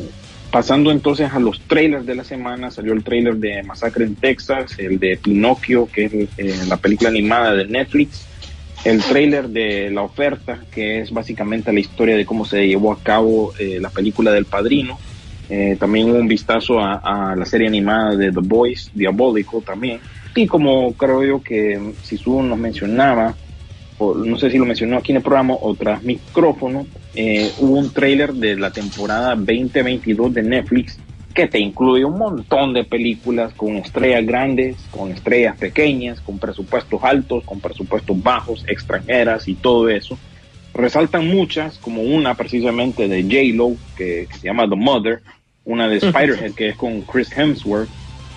S7: pasando entonces a los trailers de la semana, salió el trailer de Masacre en Texas, el de Pinocchio, que es eh, la película animada de Netflix, el trailer de La Oferta, que es básicamente la historia de cómo se llevó a cabo eh, la película del Padrino. Eh, también un vistazo a, la serie animada de The Boys, Diabólico también. Y como creo yo que Sisu nos mencionaba, no sé si lo mencionó aquí en el programa o tras micrófono, eh, hubo un trailer de la temporada 2022 de Netflix que te incluye un montón de películas con estrellas grandes, con estrellas pequeñas, con presupuestos altos, con presupuestos bajos, extranjeras y todo eso. Resaltan muchas, como una precisamente de J-Lo, que, que se llama The Mother, una de Spider-Head, que es con Chris Hemsworth,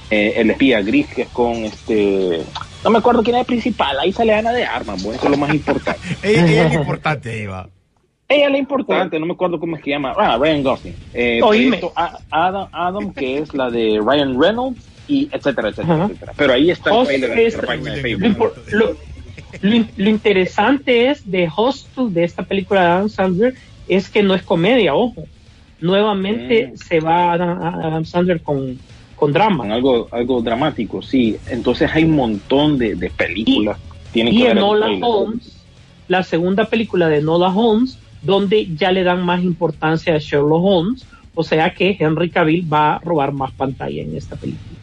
S7: eh, El espía gris, que es con este... No me acuerdo quién es el principal, ahí sale Ana de Armas, bueno, eso es lo más importante.
S6: Es importante, ahí va.
S7: Ella es la importante, no me acuerdo cómo es que llama. Ah, Ryan Gosling. Eh, Adam, Adam, que es la de Ryan Reynolds, y etcétera, etcétera,
S8: Ajá.
S7: etcétera. Pero ahí está el
S8: Host
S7: trailer en
S8: es-
S7: nuestra página de
S8: Lo,
S7: Facebook.
S8: impor- lo- lo in- lo interesante es de Hostel, de esta película de Adam Sandler, es que no es comedia, ojo. Nuevamente
S7: Mm.
S8: se va Adam, Adam Sandler con, con drama.
S7: Con algo, algo dramático, sí. Entonces hay un montón de, de películas. Tienen
S8: Y
S7: que
S8: en Nola. Holmes, la segunda película de Nola Holmes, donde ya le dan más importancia a Sherlock Holmes, o sea que Henry Cavill va a robar más pantalla en esta película.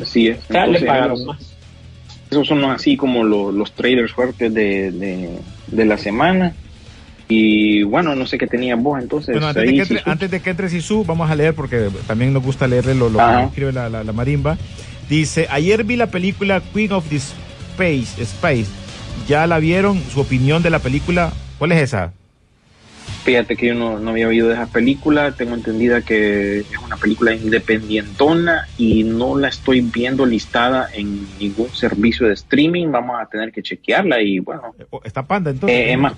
S7: Así es.
S8: O sea, le
S7: Entonces,
S8: pagaron
S7: esos-
S8: más.
S7: Esos son así como lo- los trailers fuertes de, de, de la semana. Y bueno, no sé qué tenías vos entonces.
S6: Bueno, antes de, que entre,
S7: Sisu.
S6: antes de que entre Sisu, vamos a leer porque también nos gusta leerle lo, lo que escribe la, la- la marimba. Dice, ayer vi la película Queen of the Space, Space. ¿Ya la vieron? ¿Su opinión de la película? ¿Cuál es esa?
S7: Fíjate que yo no, no había oído de esa película, tengo entendida que es una película independientona y no la estoy viendo listada en ningún servicio de streaming, vamos a tener que chequearla y bueno,
S6: Eh, ¿Está panda entonces?
S7: eh, es más,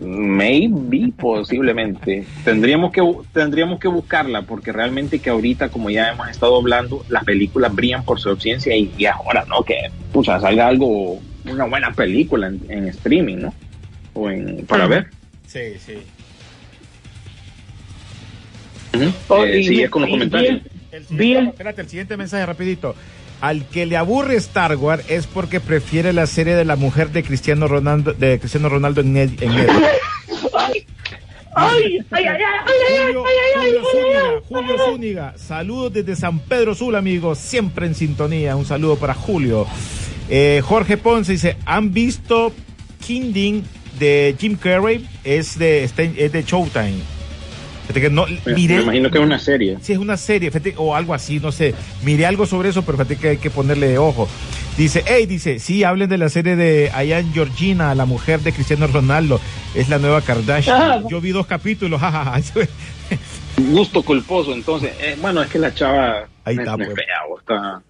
S7: maybe, posiblemente, tendríamos que, tendríamos que buscarla porque realmente que ahorita, como ya hemos estado hablando, las películas brillan por su ausencia y, y ahora, ¿no? Que, pucha, salga algo, una buena película en, en streaming, ¿no? O en, para ver.
S6: Sí, sí.
S7: Ujú.
S8: Oh,
S7: Eh,
S8: y-
S7: sigue con los comentarios.
S6: El
S8: el-
S6: espérate, el siguiente mensaje rapidito. Al que le aburre Star Wars es porque prefiere la serie de la mujer de Cristiano Ronaldo, de Cristiano Ronaldo en, en Netflix.
S8: ¡Ay! ¡Ay! ¡Ay, ay, ay! ay,
S6: Julio,
S8: ay, ay,
S6: Julio
S8: ay,
S6: Zúñiga,
S8: ay,
S6: Julio Zúñiga, saludos desde San Pedro Sula, amigos, siempre en sintonía. Un saludo para Julio. Eh, Jorge Ponce dice: ¿Han visto Kingdom de Jim Carrey? Es de, es de Showtime. Fíjate que no,
S7: Me,
S6: miré-
S7: me imagino que es una serie.
S6: Sí, es una serie, fíjate, o algo así, no sé. Miré algo sobre eso, pero fíjate que hay que ponerle ojo. Dice, hey, dice, sí, hablen de la serie de Ayan Georgina, la mujer de Cristiano Ronaldo. Es la nueva Kardashian.
S8: Ah.
S6: Yo vi dos capítulos, jajaja.
S7: Gusto culposo, entonces. Eh, bueno, es que la chava
S6: Ahí está,
S7: es
S6: pues.
S7: fea, o está,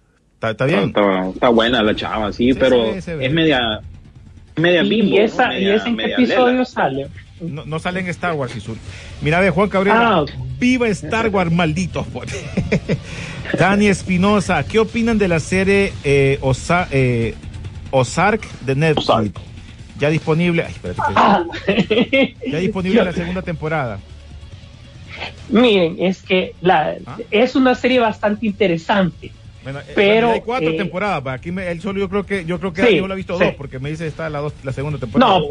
S6: ¿Está, bien?
S7: está- está buena la chava, sí,
S6: Sí,
S7: pero
S6: se ve, se ve.
S7: es media, media
S8: Y,
S7: bimbo.
S8: esa,
S7: ¿no?
S8: ¿Y ese en qué episodio
S7: lela.
S8: sale?
S6: No, no sale en Star Wars, Isul. Mira, ve, Juan Cabrera.
S8: Ah.
S6: Viva Star Wars, malditos. pues. Dani Espinosa, ¿qué opinan de la serie eh, Osa- eh, Ozark de Netflix?
S7: Ozark.
S6: Ya disponible. Ay, espérate,
S8: Ah.
S6: ya disponible la segunda temporada.
S8: Miren, es que la,
S6: Ah.
S8: es una serie bastante interesante.
S6: Bueno, eh,
S8: Pero,
S6: hay cuatro
S8: eh,
S6: temporadas. Aquí me, él solo yo creo que yo creo que
S8: Sí,
S6: yo lo he visto
S8: sí.
S6: dos porque me dice está la dos, la segunda temporada.
S8: No.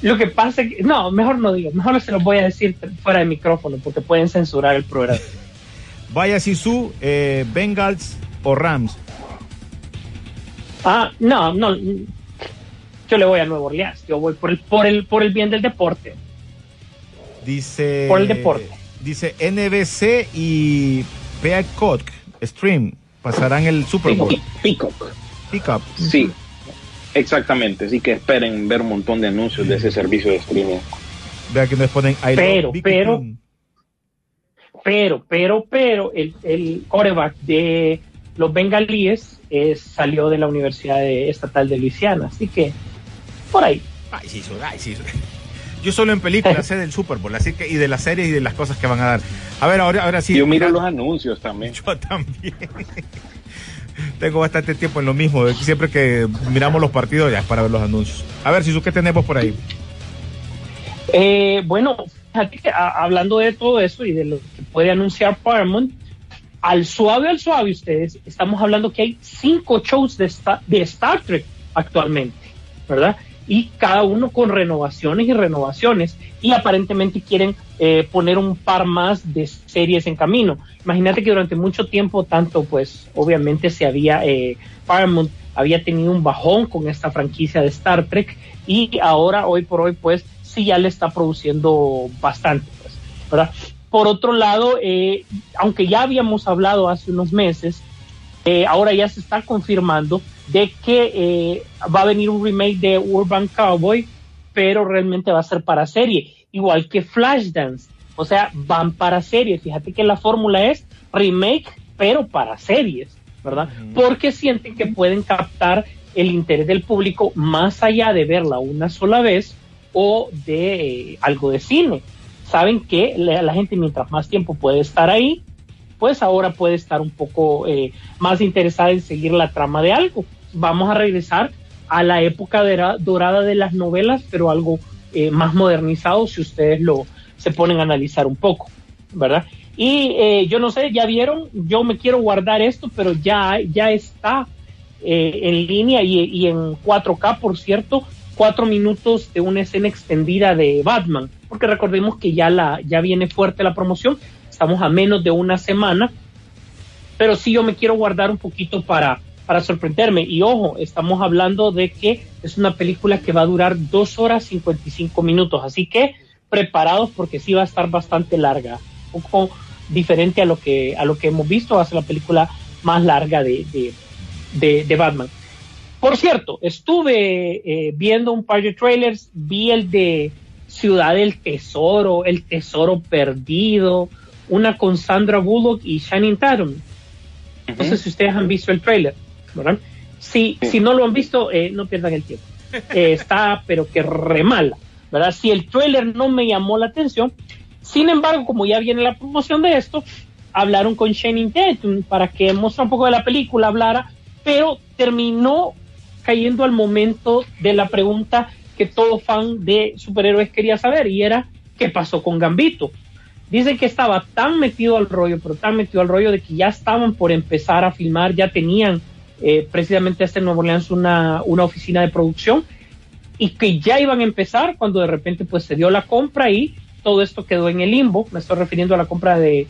S8: Lo que pasa es que, no, mejor no digo, mejor se los voy a decir fuera de micrófono porque pueden censurar el programa.
S6: Vaya Sisu, eh, Bengals o Rams.
S8: Ah, no, no. Yo le voy a Nueva Orleans, yo voy por el, por el, por el bien del deporte.
S6: Dice.
S8: Por el deporte.
S6: Dice NBC y Peacock Stream pasarán el Super Bowl.
S7: Peacock.
S6: Pickup.
S7: Sí, exactamente. Así que esperen ver un montón de anuncios de ese servicio de streaming.
S6: Vea que nos ponen I
S8: Pero, pero-. Pero, pero, pero, el, el coreback de los bengalíes salió de la Universidad de- Estatal de Luisiana. Así que, por ahí.
S6: Ay, sí, eso, ay, sí, eso. Yo solo en películas sé del Super Bowl, así que y de las series y de las cosas que van a dar. A ver, ahora, ahora sí.
S7: Yo miro los anuncios también.
S6: Yo también. Tengo bastante tiempo en lo mismo. Siempre que miramos los partidos ya es para ver los anuncios. A ver, Sisu, ¿qué tenemos por ahí?
S8: Eh, bueno, fíjate que, a- hablando de todo eso y de lo que puede anunciar Paramount, al suave, al suave, ustedes, estamos hablando que hay cinco shows de, Sta- de Star Trek actualmente, ¿verdad? Y cada uno con renovaciones y renovaciones. Y aparentemente quieren eh, poner un par más de series en camino. Imagínate que durante mucho tiempo, tanto pues, obviamente se había, eh, Paramount había tenido un bajón con esta franquicia de Star Trek y ahora, hoy por hoy, pues, sí ya le está produciendo bastante, pues, ¿verdad? Por otro lado, eh, aunque ya habíamos hablado hace unos meses, eh, ahora ya se está confirmando de que eh, va a venir un remake de Urban Cowboy, pero realmente va a ser para serie, igual que Flashdance. O sea, van para serie. Fíjate que la fórmula es remake, pero para series, ¿verdad? Porque sienten que pueden captar el interés del público más allá de verla una sola vez o de eh, algo de cine. Saben que la, la gente mientras más tiempo puede estar ahí, pues ahora puede estar un poco eh, más interesada en seguir la trama de algo. Vamos a regresar a la época dorada de las novelas, pero algo eh, más modernizado si ustedes lo se ponen a analizar un poco, ¿verdad? Y eh, yo no sé, ya vieron, yo me quiero guardar esto, pero ya, ya está eh, en línea y, y en 4K, por cierto, cuatro minutos de una escena extendida de Batman, porque recordemos que ya la ya viene fuerte la promoción, estamos a menos de una semana, pero sí yo me quiero guardar un poquito para para sorprenderme. Y ojo, estamos hablando de que es una película que va a durar dos horas 55 minutos, así que preparados porque sí va a estar bastante larga, un poco diferente a lo que a lo que hemos visto, va a ser la película más larga de, de, de, de Batman. Por cierto, estuve eh, viendo un par de trailers, vi el de Ciudad del Tesoro, El Tesoro Perdido, una con Sandra Bullock y Shannon Tatum. No sé si ustedes han visto el trailer, ¿verdad? Si, si no lo han visto, eh, no pierdan el tiempo. Eh, está, pero que re mala, ¿verdad? Si el trailer no me llamó la atención, sin embargo, como ya viene la promoción de esto, hablaron con Shannon Tatum para que muestre un poco de la película, hablara, pero terminó cayendo al momento de la pregunta que todo fan de superhéroes quería saber y era qué pasó con Gambito. Dicen que estaba tan metido al rollo, pero tan metido al rollo de que ya estaban por empezar a filmar, ya tenían eh, precisamente este Nuevo Orleans una, una oficina de producción y que ya iban a empezar cuando de repente pues se dio la compra y todo esto quedó en el limbo. Me estoy refiriendo a la compra de,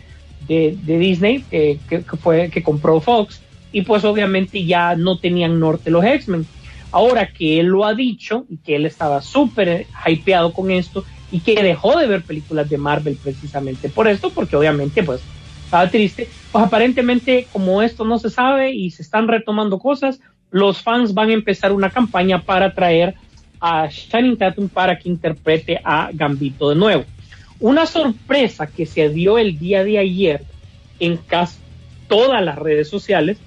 S8: de, de Disney que, que, que fue que compró Fox y pues obviamente ya no tenían norte los X-Men. Ahora que él lo ha dicho y que él estaba súper hypeado con esto y que dejó de ver películas de Marvel precisamente por esto, porque obviamente pues estaba triste, pues aparentemente como esto no se sabe y se están retomando cosas, los fans van a empezar una campaña para traer a Channing Tatum para que interprete a Gambito de nuevo. Una sorpresa que se dio el día de ayer en casi todas las redes sociales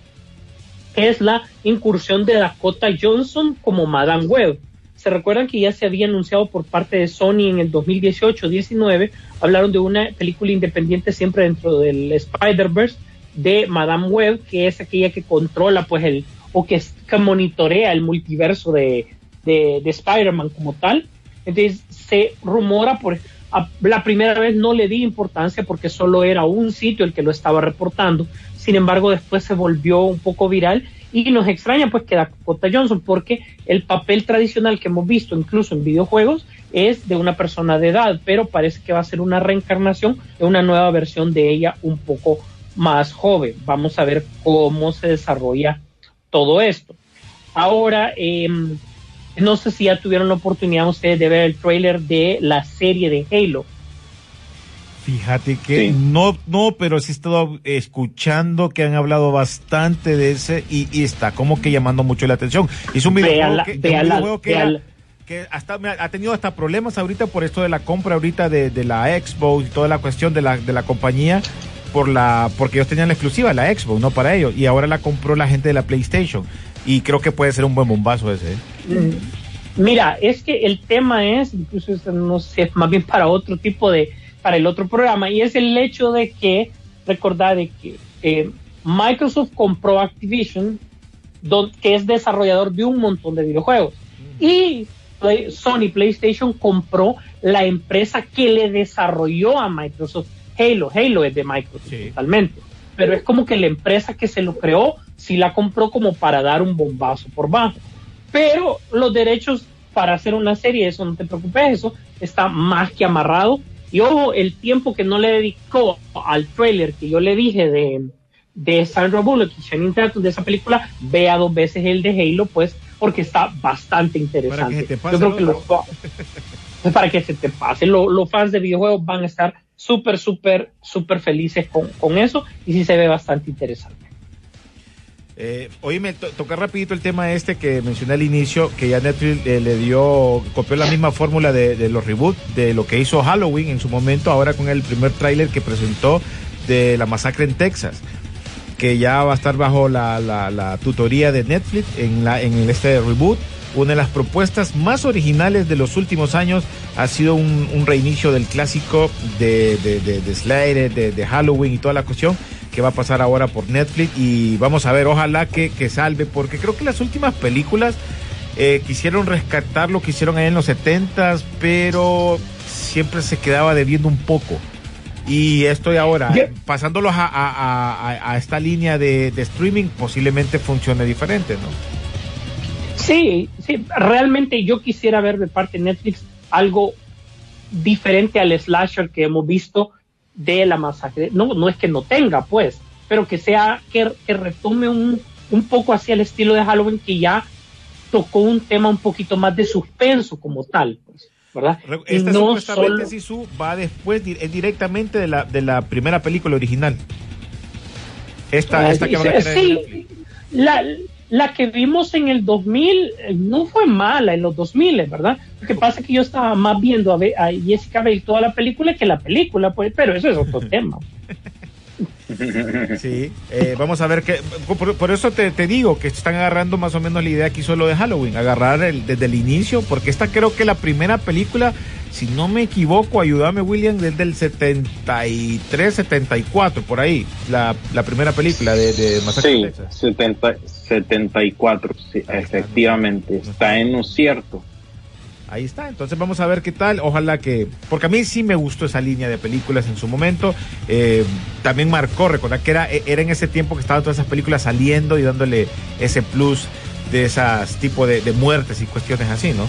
S8: es la incursión de Dakota Johnson como Madame Web. Se recuerdan que ya se había anunciado por parte de Sony en el 2018-19, hablaron de una película independiente siempre dentro del Spider-Verse de Madame Web, que es aquella que controla pues el, o que, que monitorea el multiverso de, de, de Spider-Man como tal. Entonces se rumora por la primera vez no le di importancia porque solo era un sitio el que lo estaba reportando. Sin embargo, después se volvió un poco viral y nos extraña pues que Dakota Johnson porque el papel tradicional que hemos visto incluso en videojuegos es de una persona de edad, pero parece que va a ser una reencarnación de una nueva versión de ella un poco más joven. Vamos a ver cómo se desarrolla todo esto. Ahora, eh, no sé si ya tuvieron la oportunidad ustedes de ver el trailer de la serie de Halo.
S6: Fíjate que no, no, pero sí he estado escuchando que han hablado bastante de ese y, está como que llamando mucho la atención. Es un videojuego que, que, hasta ha tenido hasta problemas ahorita por esto de la compra ahorita de, de la Xbox y toda la cuestión de la, de la compañía por la porque ellos tenían la exclusiva la Xbox no para ellos y ahora la compró la gente de la PlayStation y creo que puede ser un buen bombazo ese. ¿eh?
S8: Mm. Mira, es que el tema es, incluso no sé, más bien para otro tipo de, para el otro programa, y es el hecho de que, recordad de que eh, Microsoft compró Activision, que es desarrollador de un montón de videojuegos, y Sony PlayStation compró la empresa que le desarrolló a Microsoft Halo. Halo es de Microsoft totalmente pero es como que la empresa que se lo creó sí la compró como para dar un bombazo por bajo. Pero los derechos para hacer una serie, eso no te preocupes, eso está más que amarrado. Y ojo, el tiempo que no le dedicó al trailer que yo le dije de, de Sandra Bullock y Channing Tatum de esa película, vea dos veces el de Halo, pues, porque está bastante interesante. Para que yo creo que los, para que se te pase, los fans de videojuegos van a estar súper, súper, súper felices con, eso y sí se ve bastante interesante.
S6: Eh, oye, me toca rapidito el tema este que mencioné al inicio, que ya Netflix eh, le dio, copió la misma fórmula de, los reboots, de lo que hizo Halloween en su momento, ahora con el primer tráiler que presentó de la masacre en Texas, que ya va a estar bajo la, la, tutoría de Netflix en, la, en este reboot. Una de las propuestas más originales de los últimos años ha sido un, reinicio del clásico de, de, de, de de, Halloween y toda la cuestión que va a pasar ahora por Netflix y vamos a ver, ojalá que, que salve, porque creo que las últimas películas eh, quisieron rescatar lo que hicieron ahí en los 70 pero siempre se quedaba debiendo un poco. Y estoy ahora pasándolos a, a, a, esta línea de, de streaming, posiblemente funcione diferente, ¿no?
S8: Sí, sí, realmente yo quisiera ver de parte de Netflix algo diferente al slasher que hemos visto de la masacre. No, no es que no tenga, pues, pero que sea, que, retome un, un poco hacia el estilo de Halloween que ya tocó un tema un poquito más de suspenso como tal, pues, ¿verdad?
S6: Esta no supuestamente solo... va después directamente de la, de la primera película original. Esta, esta que va a
S8: sí, la, la que vimos en el 2000 eh, no fue mala en los 2000, ¿verdad? Lo que pasa es que yo estaba más viendo a, a Jessica Biel toda la película que la película, pues, pero eso es otro tema.
S6: Sí, eh, vamos a ver que por, eso te, digo que están agarrando más o menos la idea que hizo lo de Halloween, agarrar desde el inicio, porque esta creo que la primera película, si no me equivoco, ayúdame William, desde el 73, 74, por ahí, la, la primera película de, de
S7: Sí, 74, sí, efectivamente, está en lo cierto.
S6: Ahí está, entonces vamos a ver qué tal. Ojalá que, porque a mí sí me gustó esa línea de películas en su momento. Eh, también marcó, recordar que era, era en ese tiempo que estaban todas esas películas saliendo y dándole ese plus de esas tipo de, muertes y cuestiones así, ¿no?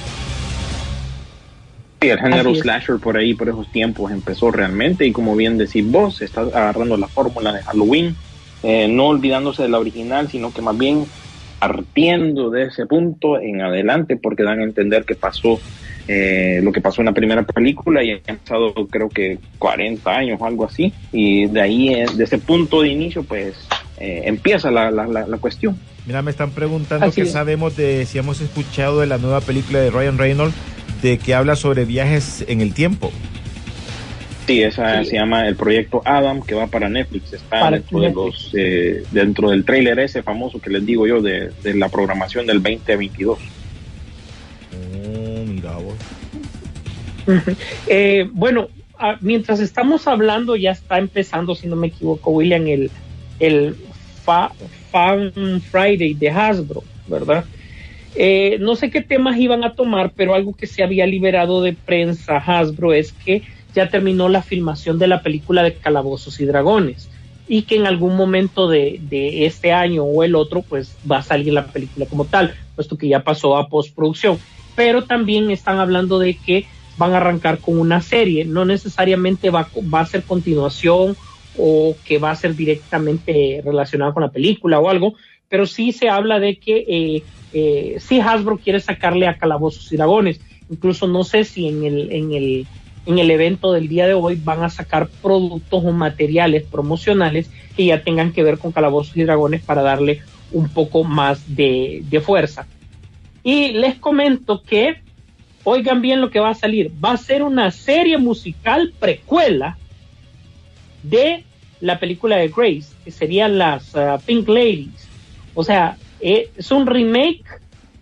S7: Sí, el género slasher por ahí, por esos tiempos, empezó realmente y como bien decís vos, está agarrando la fórmula de Halloween, eh, no olvidándose de la original, sino que más bien partiendo de ese punto en adelante, porque dan a entender que pasó eh, lo que pasó en la primera película y han pasado creo que 40 años o algo así, y de ahí, eh, de ese punto de inicio, pues eh, empieza la, la, la, cuestión.
S6: Mira, me están preguntando qué sabemos de si hemos escuchado de la nueva película de Ryan Reynolds de que habla sobre viajes en el tiempo.
S7: Sí, esa se llama el proyecto Adam, que va para Netflix. Está dentro, De los, eh, dentro del tráiler ese famoso que les digo yo de, la programación del 2022.
S8: Eh, bueno, ah, mientras estamos hablando, ya está empezando, si no me equivoco, William, el, el Fa- Fan Friday de Hasbro, ¿verdad? Eh, no sé qué temas iban a tomar, pero algo que se había liberado de prensa Hasbro es que ya terminó la filmación de la película de Calabozos y Dragones y que en algún momento de, este año o el otro, pues va a salir la película como tal, puesto que ya pasó a postproducción. Pero también están hablando de que van a arrancar con una serie, no necesariamente va, va a ser continuación o que va a ser directamente relacionada con la película o algo, pero sí se habla de que eh, eh, sí Hasbro quiere sacarle a Calabozos y Dragones. Incluso no sé si en el, en el en el evento del día de hoy van a sacar productos o materiales promocionales que ya tengan que ver con Calabozos y Dragones para darle un poco más de, de fuerza. Y les comento que, oigan bien lo que va a salir, va a ser una serie musical precuela de la película de Grace, que serían las uh, Pink Ladies. O sea, eh, es un remake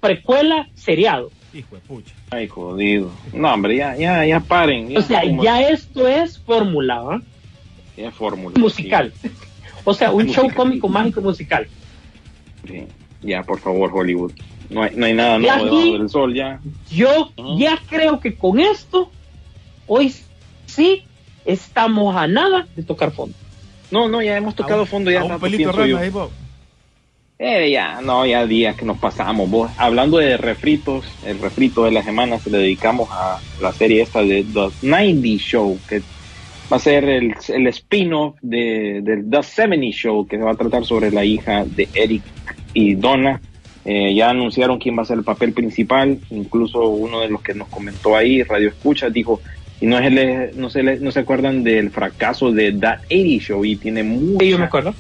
S8: precuela seriado.
S6: Hijo de pucha.
S7: Ay, jodido. No, hombre, ya, ya, ya paren. Ya,
S8: O sea,
S7: como-
S8: ya esto es fórmula, ¿ah?
S7: ya es fórmula.
S8: musical. O sea, un show cómico mágico musical.
S7: Sí. Ya, por favor, Hollywood. No hay, no hay nada nuevo
S8: aquí-
S7: debajo del sol ya.
S8: Yo ya creo que con esto, hoy sí estamos a nada de tocar fondo.
S7: No, no, ya hemos tocado fondo ya.
S6: A un pelito rana ahí, Bob.
S7: Eh, ya, no, ya días que nos pasamos. Vos, hablando de refritos, el refrito de la semana se le dedicamos a la serie esta de The 90 Show, que va a ser el, el spin-off de, del The 70 Show, que se va a tratar sobre la hija de Eric y Donna. Eh, ya anunciaron quién va a ser el papel principal, incluso uno de los que nos comentó ahí, Radio Escucha, dijo, y no, se le- no, se le- no se acuerdan del fracaso de That 80 Show, y tiene mucha,
S8: Sí, yo me acuerdo.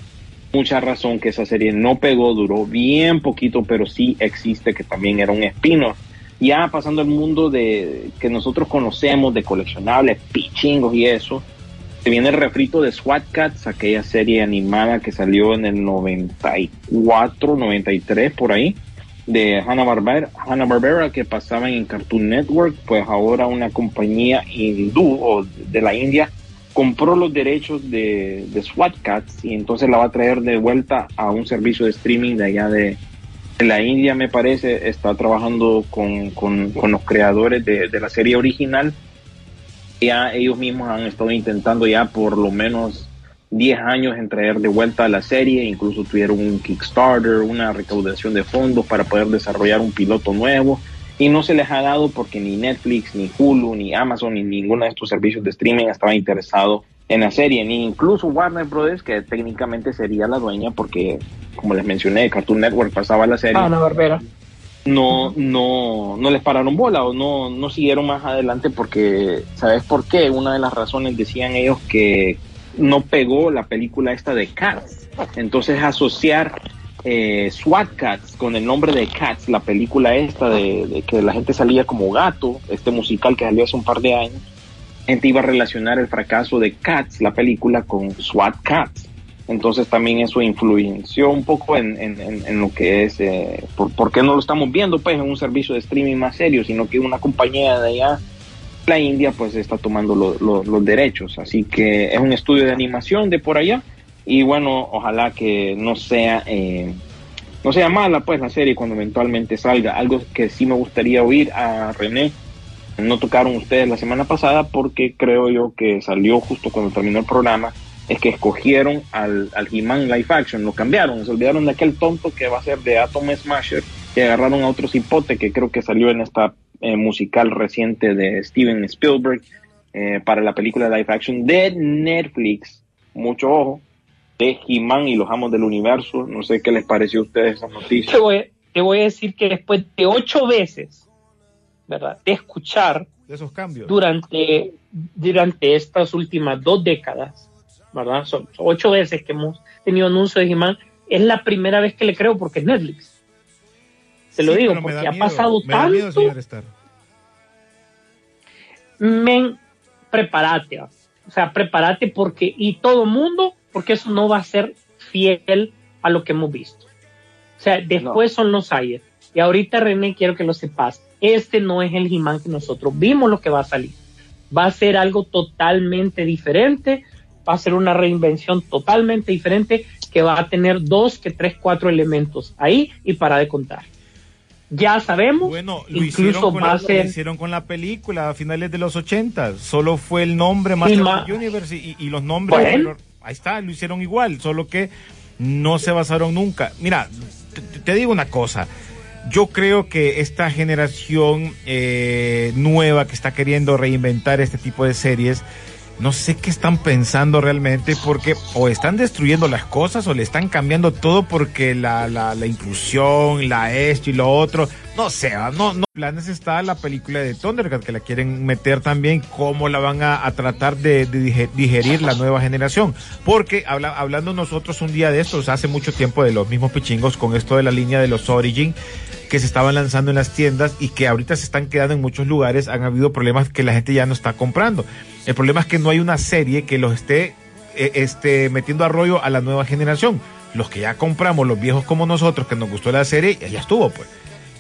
S7: Mucha razón que esa serie no pegó, duró bien poquito, pero sí existe que también era un espino. Ya pasando el mundo de que nosotros conocemos de coleccionables, pichingos y eso, se viene el refrito de SWAT Cats, aquella serie animada que salió en el 94, 93 por ahí, de Hanna Barbera, Hanna Barbera que pasaban en Cartoon Network, pues ahora una compañía hindú o de la India compró los derechos de, de SWAT Cats y entonces la va a traer de vuelta a un servicio de streaming de allá de, la India, me parece. Está trabajando con, con, con los creadores de, de la serie original. Ya ellos mismos han estado intentando ya por lo menos 10 años en traer de vuelta a la serie, incluso tuvieron un Kickstarter, una recaudación de fondos para poder desarrollar un piloto nuevo y no se les ha dado porque ni Netflix, ni Hulu, ni Amazon, ni ninguno de estos servicios de streaming estaba interesado en la serie, ni incluso Warner Brothers, que técnicamente sería la dueña porque, como les mencioné, Cartoon Network pasaba la serie
S8: Ana Barbera.
S7: no, no, no les pararon bola o no, no siguieron más adelante porque, ¿sabes por qué? Una de las razones decían ellos que no pegó la película esta de Cats. Entonces asociar eh, SWAT Cats con el nombre de Cats, la película esta de, que la gente salía como gato, este musical que salió hace un par de años, gente iba a relacionar el fracaso de Cats, la película, con SWAT Cats. Entonces también eso influenció un poco en, en- en- lo que es, eh, por, por qué no lo estamos viendo pues en un servicio de streaming más serio, sino que una compañía de allá, la India, pues está tomando lo- los derechos. Así que es un estudio de animación de por allá y bueno, ojalá que no sea, eh, no sea mala pues la serie cuando eventualmente salga. Algo que sí me gustaría oír a René, no tocaron ustedes la semana pasada porque creo yo que salió justo cuando terminó el programa, es que escogieron al, al He-Man Live Action, lo cambiaron, se olvidaron de aquel tonto que va a ser de Atom Smasher y agarraron a otro cipote que creo que salió en esta eh, musical reciente de Steven Spielberg eh, para la película live action de Netflix, mucho ojo, de He-Man y los amos del universo, no sé qué les pareció a ustedes esa noticia.
S8: Te voy, te voy a decir que después de ocho veces, ¿verdad? De escuchar
S6: De esos cambios.
S8: durante, durante estas últimas dos décadas, ¿verdad? Son ocho veces que hemos tenido anuncio de He-Man. Es la primera vez que le creo porque es Netflix. Te lo digo, porque ha
S6: miedo,
S8: pasado
S6: me da miedo,
S8: tanto.
S6: señor Star.
S8: Men, prepárate. O sea, prepárate porque, y todo mundo, porque eso no va a ser fiel a lo que hemos visto. O sea, después son los aires. Y ahorita, René, quiero que lo sepas. Este no es el He-Man que nosotros vimos lo que va a salir. Va a ser algo totalmente diferente, va a ser una reinvención totalmente diferente que va a tener dos, que tres, cuatro elementos ahí y para de contar. Ya sabemos,
S6: Bueno, lo
S8: incluso
S6: hicieron, con
S8: va
S6: la,
S8: a
S6: lo
S8: ser
S6: hicieron con la película a finales de los 80. Solo fue el nombre Master
S8: ma-
S6: of the Universe y, y los nombres.
S8: Bueno.
S6: Ahí está, lo hicieron igual, solo que no se basaron nunca. Mira, te, digo una cosa. Yo creo que esta generación eh, nueva que está queriendo reinventar este tipo de series, no sé qué están pensando realmente porque o están destruyendo las cosas o le están cambiando todo porque la, la, la inclusión, la esto y lo otro, no sé, no, no. Planes está la película de Thundercat que la quieren meter también, cómo la van a, a tratar de, de dige- digerir la nueva generación. Porque habla- hablando nosotros un día de estos, hace mucho tiempo de los mismos pichingos con esto de la línea de los Origin, que se estaban lanzando en las tiendas y que ahorita se están quedando en muchos lugares, han habido problemas que la gente ya no está comprando. El problema es que no hay una serie que los esté eh, este, metiendo a rollo a la nueva generación. Los que ya compramos, los viejos como nosotros, que nos gustó la serie, ya, estuvo, pues.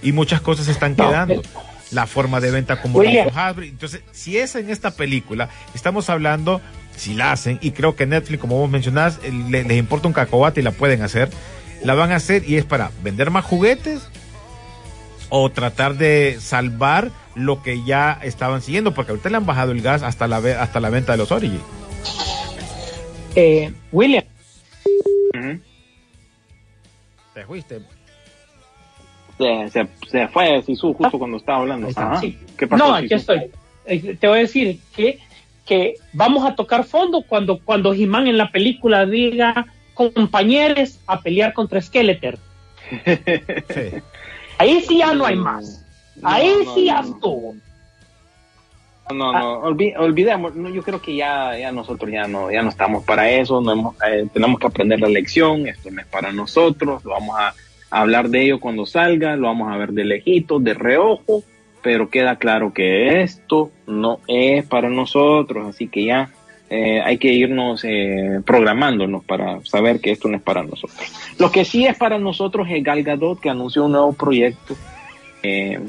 S6: Y muchas cosas se están
S8: No,
S6: quedando. La forma de venta como hizo Hasbro. Entonces, si es en esta película, estamos hablando, si la hacen, y creo que Netflix, como vos mencionás, eh, le- les importa un cacahuate y la pueden hacer, la van a hacer y es para vender más juguetes o tratar de salvar lo que ya estaban siguiendo, porque ahorita le han bajado el gas hasta la, ve- hasta la venta de los Origin.
S8: eh, William.
S6: Te fuiste.
S7: se, se, se fue Sisu justo cuando estaba hablando.
S6: Ahí está.
S7: Ajá.
S8: Sí.
S7: ¿Qué pasó,
S8: No, aquí
S7: Sisu?
S8: estoy. Eh, Te voy a decir que, que vamos a tocar fondo cuando, cuando He-Man en la película diga compañeros a pelear contra Skeletor.
S6: Sí.
S8: Ahí sí ya no hay más. Ahí
S7: No, no,
S8: sí ya
S7: no.
S8: estuvo.
S7: No, no, olvi- olvidemos, no, yo creo que ya, ya nosotros ya no, ya no estamos para eso, no hemos- eh, tenemos que aprender la lección, esto no es para nosotros, lo vamos a, a hablar de ello cuando salga, lo vamos a ver de lejito, de reojo, pero queda claro que esto no es para nosotros, así que ya eh, hay que irnos eh, programándonos para saber que esto no es para nosotros. Lo que sí es para nosotros es Gal Gadot, que anunció un nuevo proyecto. eh,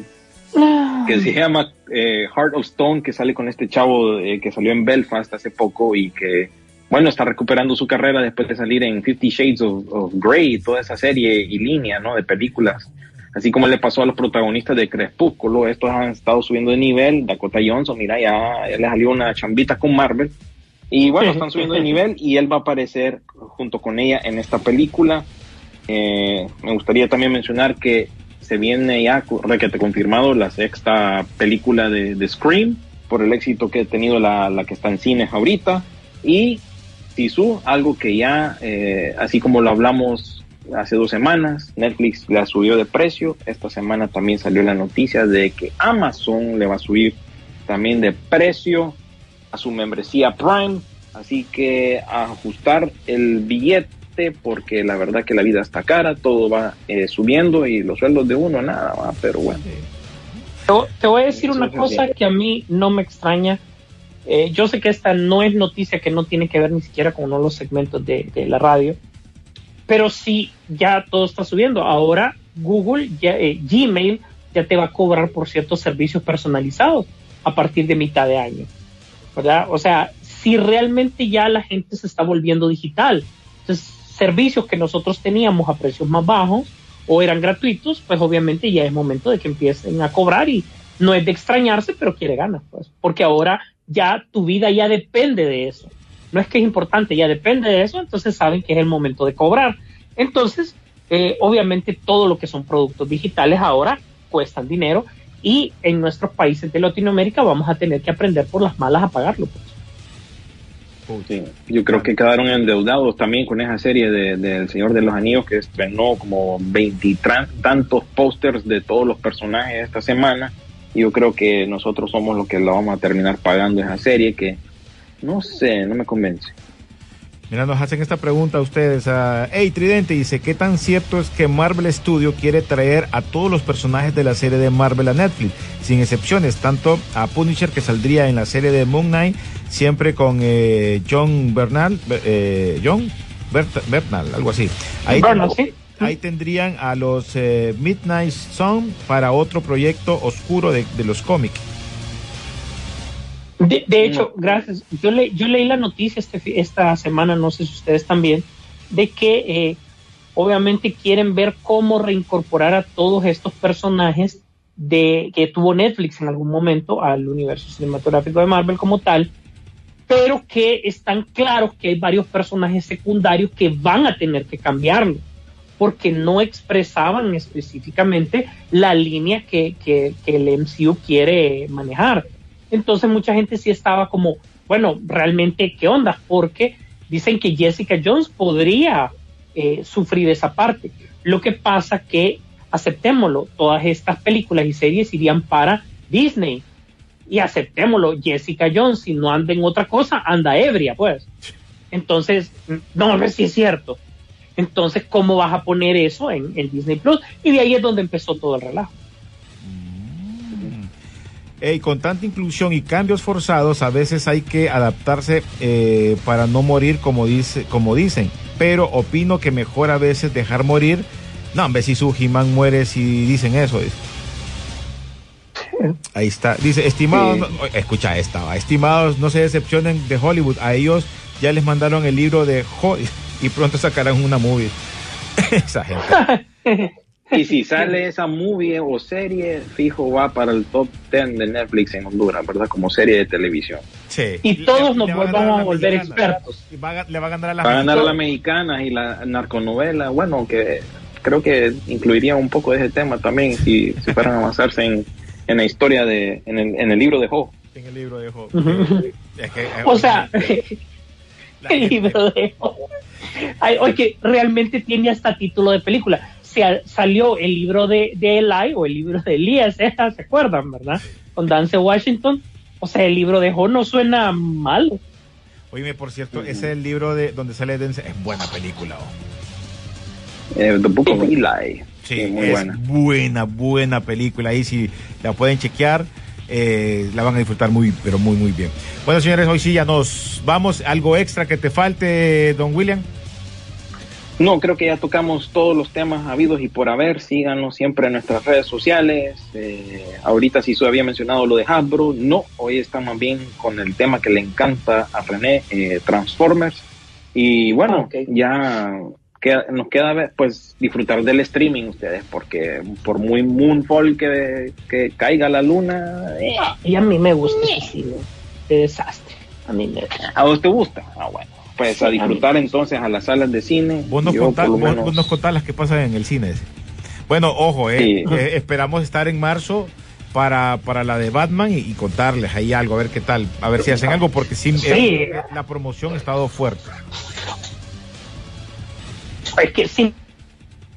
S7: que se llama eh, Heart of Stone, que sale con este chavo eh, que salió en Belfast hace poco y que, bueno, está recuperando su carrera después de salir en Fifty Shades of, of Grey, toda esa serie y línea, ¿no? De películas. Así como le pasó a los protagonistas de Crepúsculo, estos han estado subiendo de nivel. Dakota Johnson, mira, ya, ya le salió una chambita con Marvel. Y bueno, están subiendo de nivel y él va a aparecer junto con ella en esta película. Eh, me gustaría también mencionar que se viene ya requete confirmado la sexta película de, Scream por el éxito que ha tenido la, la que está en cines ahorita. Y Sisu, algo que ya eh, así como lo hablamos hace dos semanas, Netflix la subió de precio, esta semana también salió la noticia de que Amazon le va a subir también de precio a su membresía Prime, así que ajustar el billete porque la verdad que la vida está cara, todo va eh, subiendo y los sueldos de uno nada, va, pero bueno.
S8: Te, te voy a decir
S7: Eso
S8: una cosa
S7: así.
S8: que a mí no me extraña. Eh, yo sé que esta no es noticia que no tiene que ver ni siquiera con uno de los segmentos de, de la radio, pero sí, ya todo está subiendo. Ahora Google, ya, eh, Gmail, ya te va a cobrar por ciertos servicios personalizados a partir de mitad de año. ¿Verdad? O sea, si realmente ya la gente se está volviendo digital, entonces servicios que nosotros teníamos a precios más bajos o eran gratuitos, pues obviamente ya es momento de que empiecen a cobrar y no es de extrañarse, pero quiere ganas, pues, porque ahora ya tu vida ya depende de eso. No es que es importante, ya depende de eso, entonces saben que es el momento de cobrar. Entonces, eh, obviamente todo lo que son productos digitales ahora cuestan dinero y en nuestros países de Latinoamérica vamos a tener que aprender por las malas a pagarlo. Pues.
S7: Sí, yo creo que quedaron endeudados también con esa serie de, de El Señor de los Anillos que estrenó como veintitantos pósters de todos los personajes esta semana. Y yo creo que nosotros somos los que lo vamos a terminar pagando esa serie que no sé, no me convence.
S6: Mira, nos hacen esta pregunta a ustedes. a hey, Tridente dice, ¿qué tan cierto es que Marvel Studio quiere traer a todos los personajes de la serie de Marvel a Netflix? Sin excepciones, tanto a Punisher que saldría en la serie de Moon Knight, siempre con eh, John Bernal, eh, John Bert- Bernal, algo así. Ahí,
S8: Bernal, sí.
S6: ahí tendrían a los eh, Midnight Sun para otro proyecto oscuro de, de los cómics.
S8: De, de hecho, gracias. Yo, le, yo leí la noticia este, fi- esta semana, no sé si ustedes también, de que eh, obviamente quieren ver cómo reincorporar a todos estos personajes de que tuvo Netflix en algún momento al universo cinematográfico de Marvel como tal, pero que están claros que hay varios personajes secundarios que van a tener que cambiarlo, porque no expresaban específicamente la línea que, que, el MCU quiere manejar. Entonces mucha gente sí estaba como, bueno, realmente, ¿qué onda? Porque dicen que Jessica Jones podría eh, sufrir esa parte. Lo que pasa que, aceptémoslo, todas estas películas y series irían para Disney. Y aceptémoslo, Jessica Jones, si no anda en otra cosa, anda ebria, pues. Entonces, no, no si es cierto. Entonces, ¿cómo vas a poner eso en, en Disney Plus? Y de ahí es donde empezó todo el relajo.
S6: Ey, con tanta inclusión y cambios forzados, a veces hay que adaptarse eh, para no morir como, dice, como dicen. Pero opino que mejor a veces dejar morir. No, hombre, si su muere si dicen eso. dice. Ahí está. Dice, estimados,
S7: Sí.
S6: no- escucha esta, va, estimados, no se decepcionen de Hollywood. A ellos ya les mandaron el libro de Ho y pronto sacarán una movie. Esa gente.
S7: Y si sale esa movie o serie, fijo va para el top 10 de Netflix en Honduras, ¿verdad? Como serie de televisión.
S6: Sí.
S8: Y todos nos
S6: Le va a
S8: volver
S6: mexicana.
S8: expertos.
S6: Y va a le va a ganar a la
S7: Va a ganar a la
S6: mexicana.
S7: mexicana y la narconovela, bueno, que creo que incluiría un poco de ese tema también si, si fueran a avanzarse en, en la historia de, en el, en el libro de Joe.
S6: En el libro de Job.
S8: Ujú.
S6: Es que,
S8: O sea, el libro de Ay, oye, realmente tiene hasta título de película. Se, salió el libro de, de Eli o el libro de Elías, ¿eh? ¿se acuerdan, verdad? Con Dance Washington. O sea, el libro de Jo no suena mal.
S6: Oíme, por cierto, ese es el libro de donde sale Denzel. Es buena película. oh.
S7: Eh, The Book of Eli.
S6: Sí,
S7: muy
S6: es
S7: buena.
S6: buena, buena película. Ahí si la pueden chequear, eh, la van a disfrutar muy, pero muy, muy bien. Bueno, señores, hoy sí ya nos vamos. ¿Algo extra que te falte, don William?
S7: No, creo que ya tocamos todos los temas habidos y por haber. Síganos siempre en nuestras redes sociales. Eh, ahorita sí se había mencionado lo de Hasbro. No, hoy estamos bien con el tema que le encanta a René, eh, Transformers. Y bueno, ya queda- nos queda pues disfrutar del streaming ustedes, porque por muy Moonfall que, que caiga la luna, eh,
S8: Y a mí me gusta ese cine. Qué desastre. A mí me
S7: ¿a vos te gusta? Ah, bueno. Pues a disfrutar entonces a las salas de cine.
S6: Vos nos,
S7: Yo,
S6: contás,
S7: por lo
S6: vos-
S7: menos-
S6: vos nos contás las que pasan en el cine. Bueno, ojo, eh,
S7: Sí.
S6: eh, esperamos estar en marzo para, para la de Batman y, y contarles ahí algo, a ver qué tal, a ver si hacen algo, porque sí,
S8: Sí.
S6: eh, la promoción ha estado fuerte.
S8: Es que si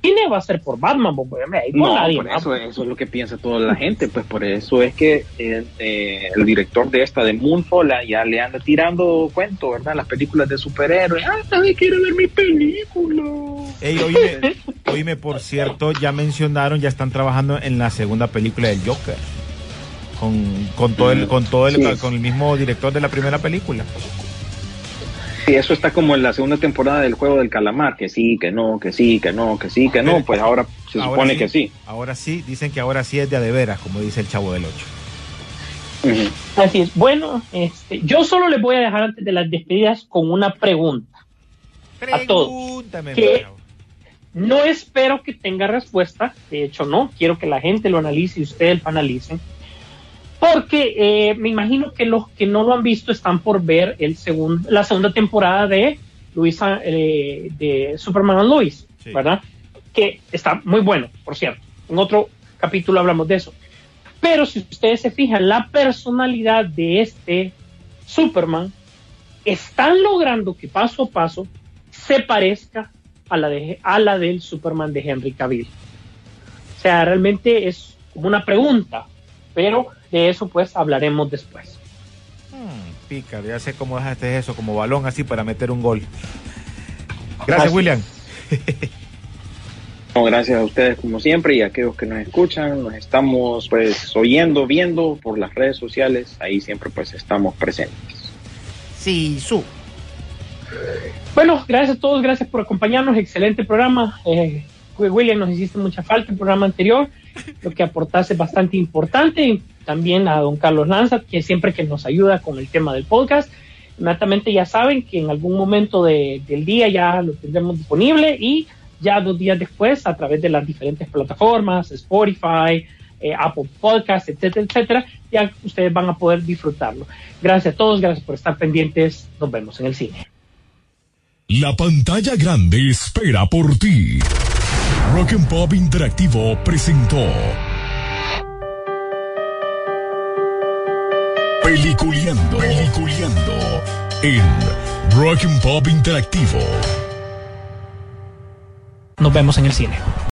S8: cine va a ser por Batman, pues, pues, ahí por
S7: No,
S8: nadie
S7: por eso, eso es lo que piensa toda la gente, pues por eso es que eh, eh, el director de esta de Moonfall ah, ya le anda tirando cuento, ¿verdad? Las películas de superhéroes. Ah, nadie quiere ver mi película.
S6: Ey, oíme, oíme, por cierto, ya mencionaron, ya están trabajando en la segunda película del Joker. Con, con todo el, con todo el,
S7: Sí.
S6: con el mismo director de la primera película.
S7: Sí, eso está como en la segunda temporada del juego del calamar, que sí, que no, que sí, que no, que sí, que no, pues ahora se
S6: Ahora
S7: supone que sí.
S6: Ahora sí, dicen que ahora sí es de a de veras, como dice el chavo del 8.
S7: Ujú.
S8: Así es. Bueno, este, yo solo les voy a dejar antes de las despedidas con una pregunta. A todos.
S6: Chavo.
S8: No espero que tenga respuesta, de hecho no, quiero que la gente lo analice y ustedes lo analicen, porque eh, me imagino que los que no lo han visto están por ver el segun- la segunda temporada de Luisa, eh, de Superman and Lois,
S6: Sí.
S8: ¿verdad? Que está muy bueno, por cierto. En otro capítulo hablamos de eso. Pero si ustedes se fijan, la personalidad de este Superman están logrando que paso a paso se parezca a la, de, a la del Superman de Henry Cavill. O sea, realmente es como una pregunta, pero de eso pues hablaremos después.
S6: Hmm, pica, ya sé cómo dejaste eso, como balón así para meter un gol. Gracias,
S8: Así.
S6: William.
S7: No, gracias a ustedes como siempre y a aquellos que nos escuchan, nos estamos pues oyendo, viendo por las redes sociales, ahí siempre pues estamos presentes.
S6: Sí, su.
S8: Bueno, gracias a todos, gracias por acompañarnos, excelente programa. Eh, William, nos hiciste mucha falta el programa anterior, lo que aportaste es bastante importante. También a don Carlos Lanza, que siempre que nos ayuda con el tema del podcast. Inmediatamente ya saben que en algún momento de- del día ya lo tendremos disponible y ya dos días después a través de las diferentes plataformas, Spotify, eh, Apple Podcast, etcétera, etcétera, ya ustedes van a poder disfrutarlo. Gracias a todos, gracias por estar pendientes, nos vemos en el cine.
S1: La pantalla grande espera por ti. Rock and Pop Interactivo presentó Peliculeando, Peliculeando en Rock and Pop Interactivo.
S8: Nos vemos en el cine.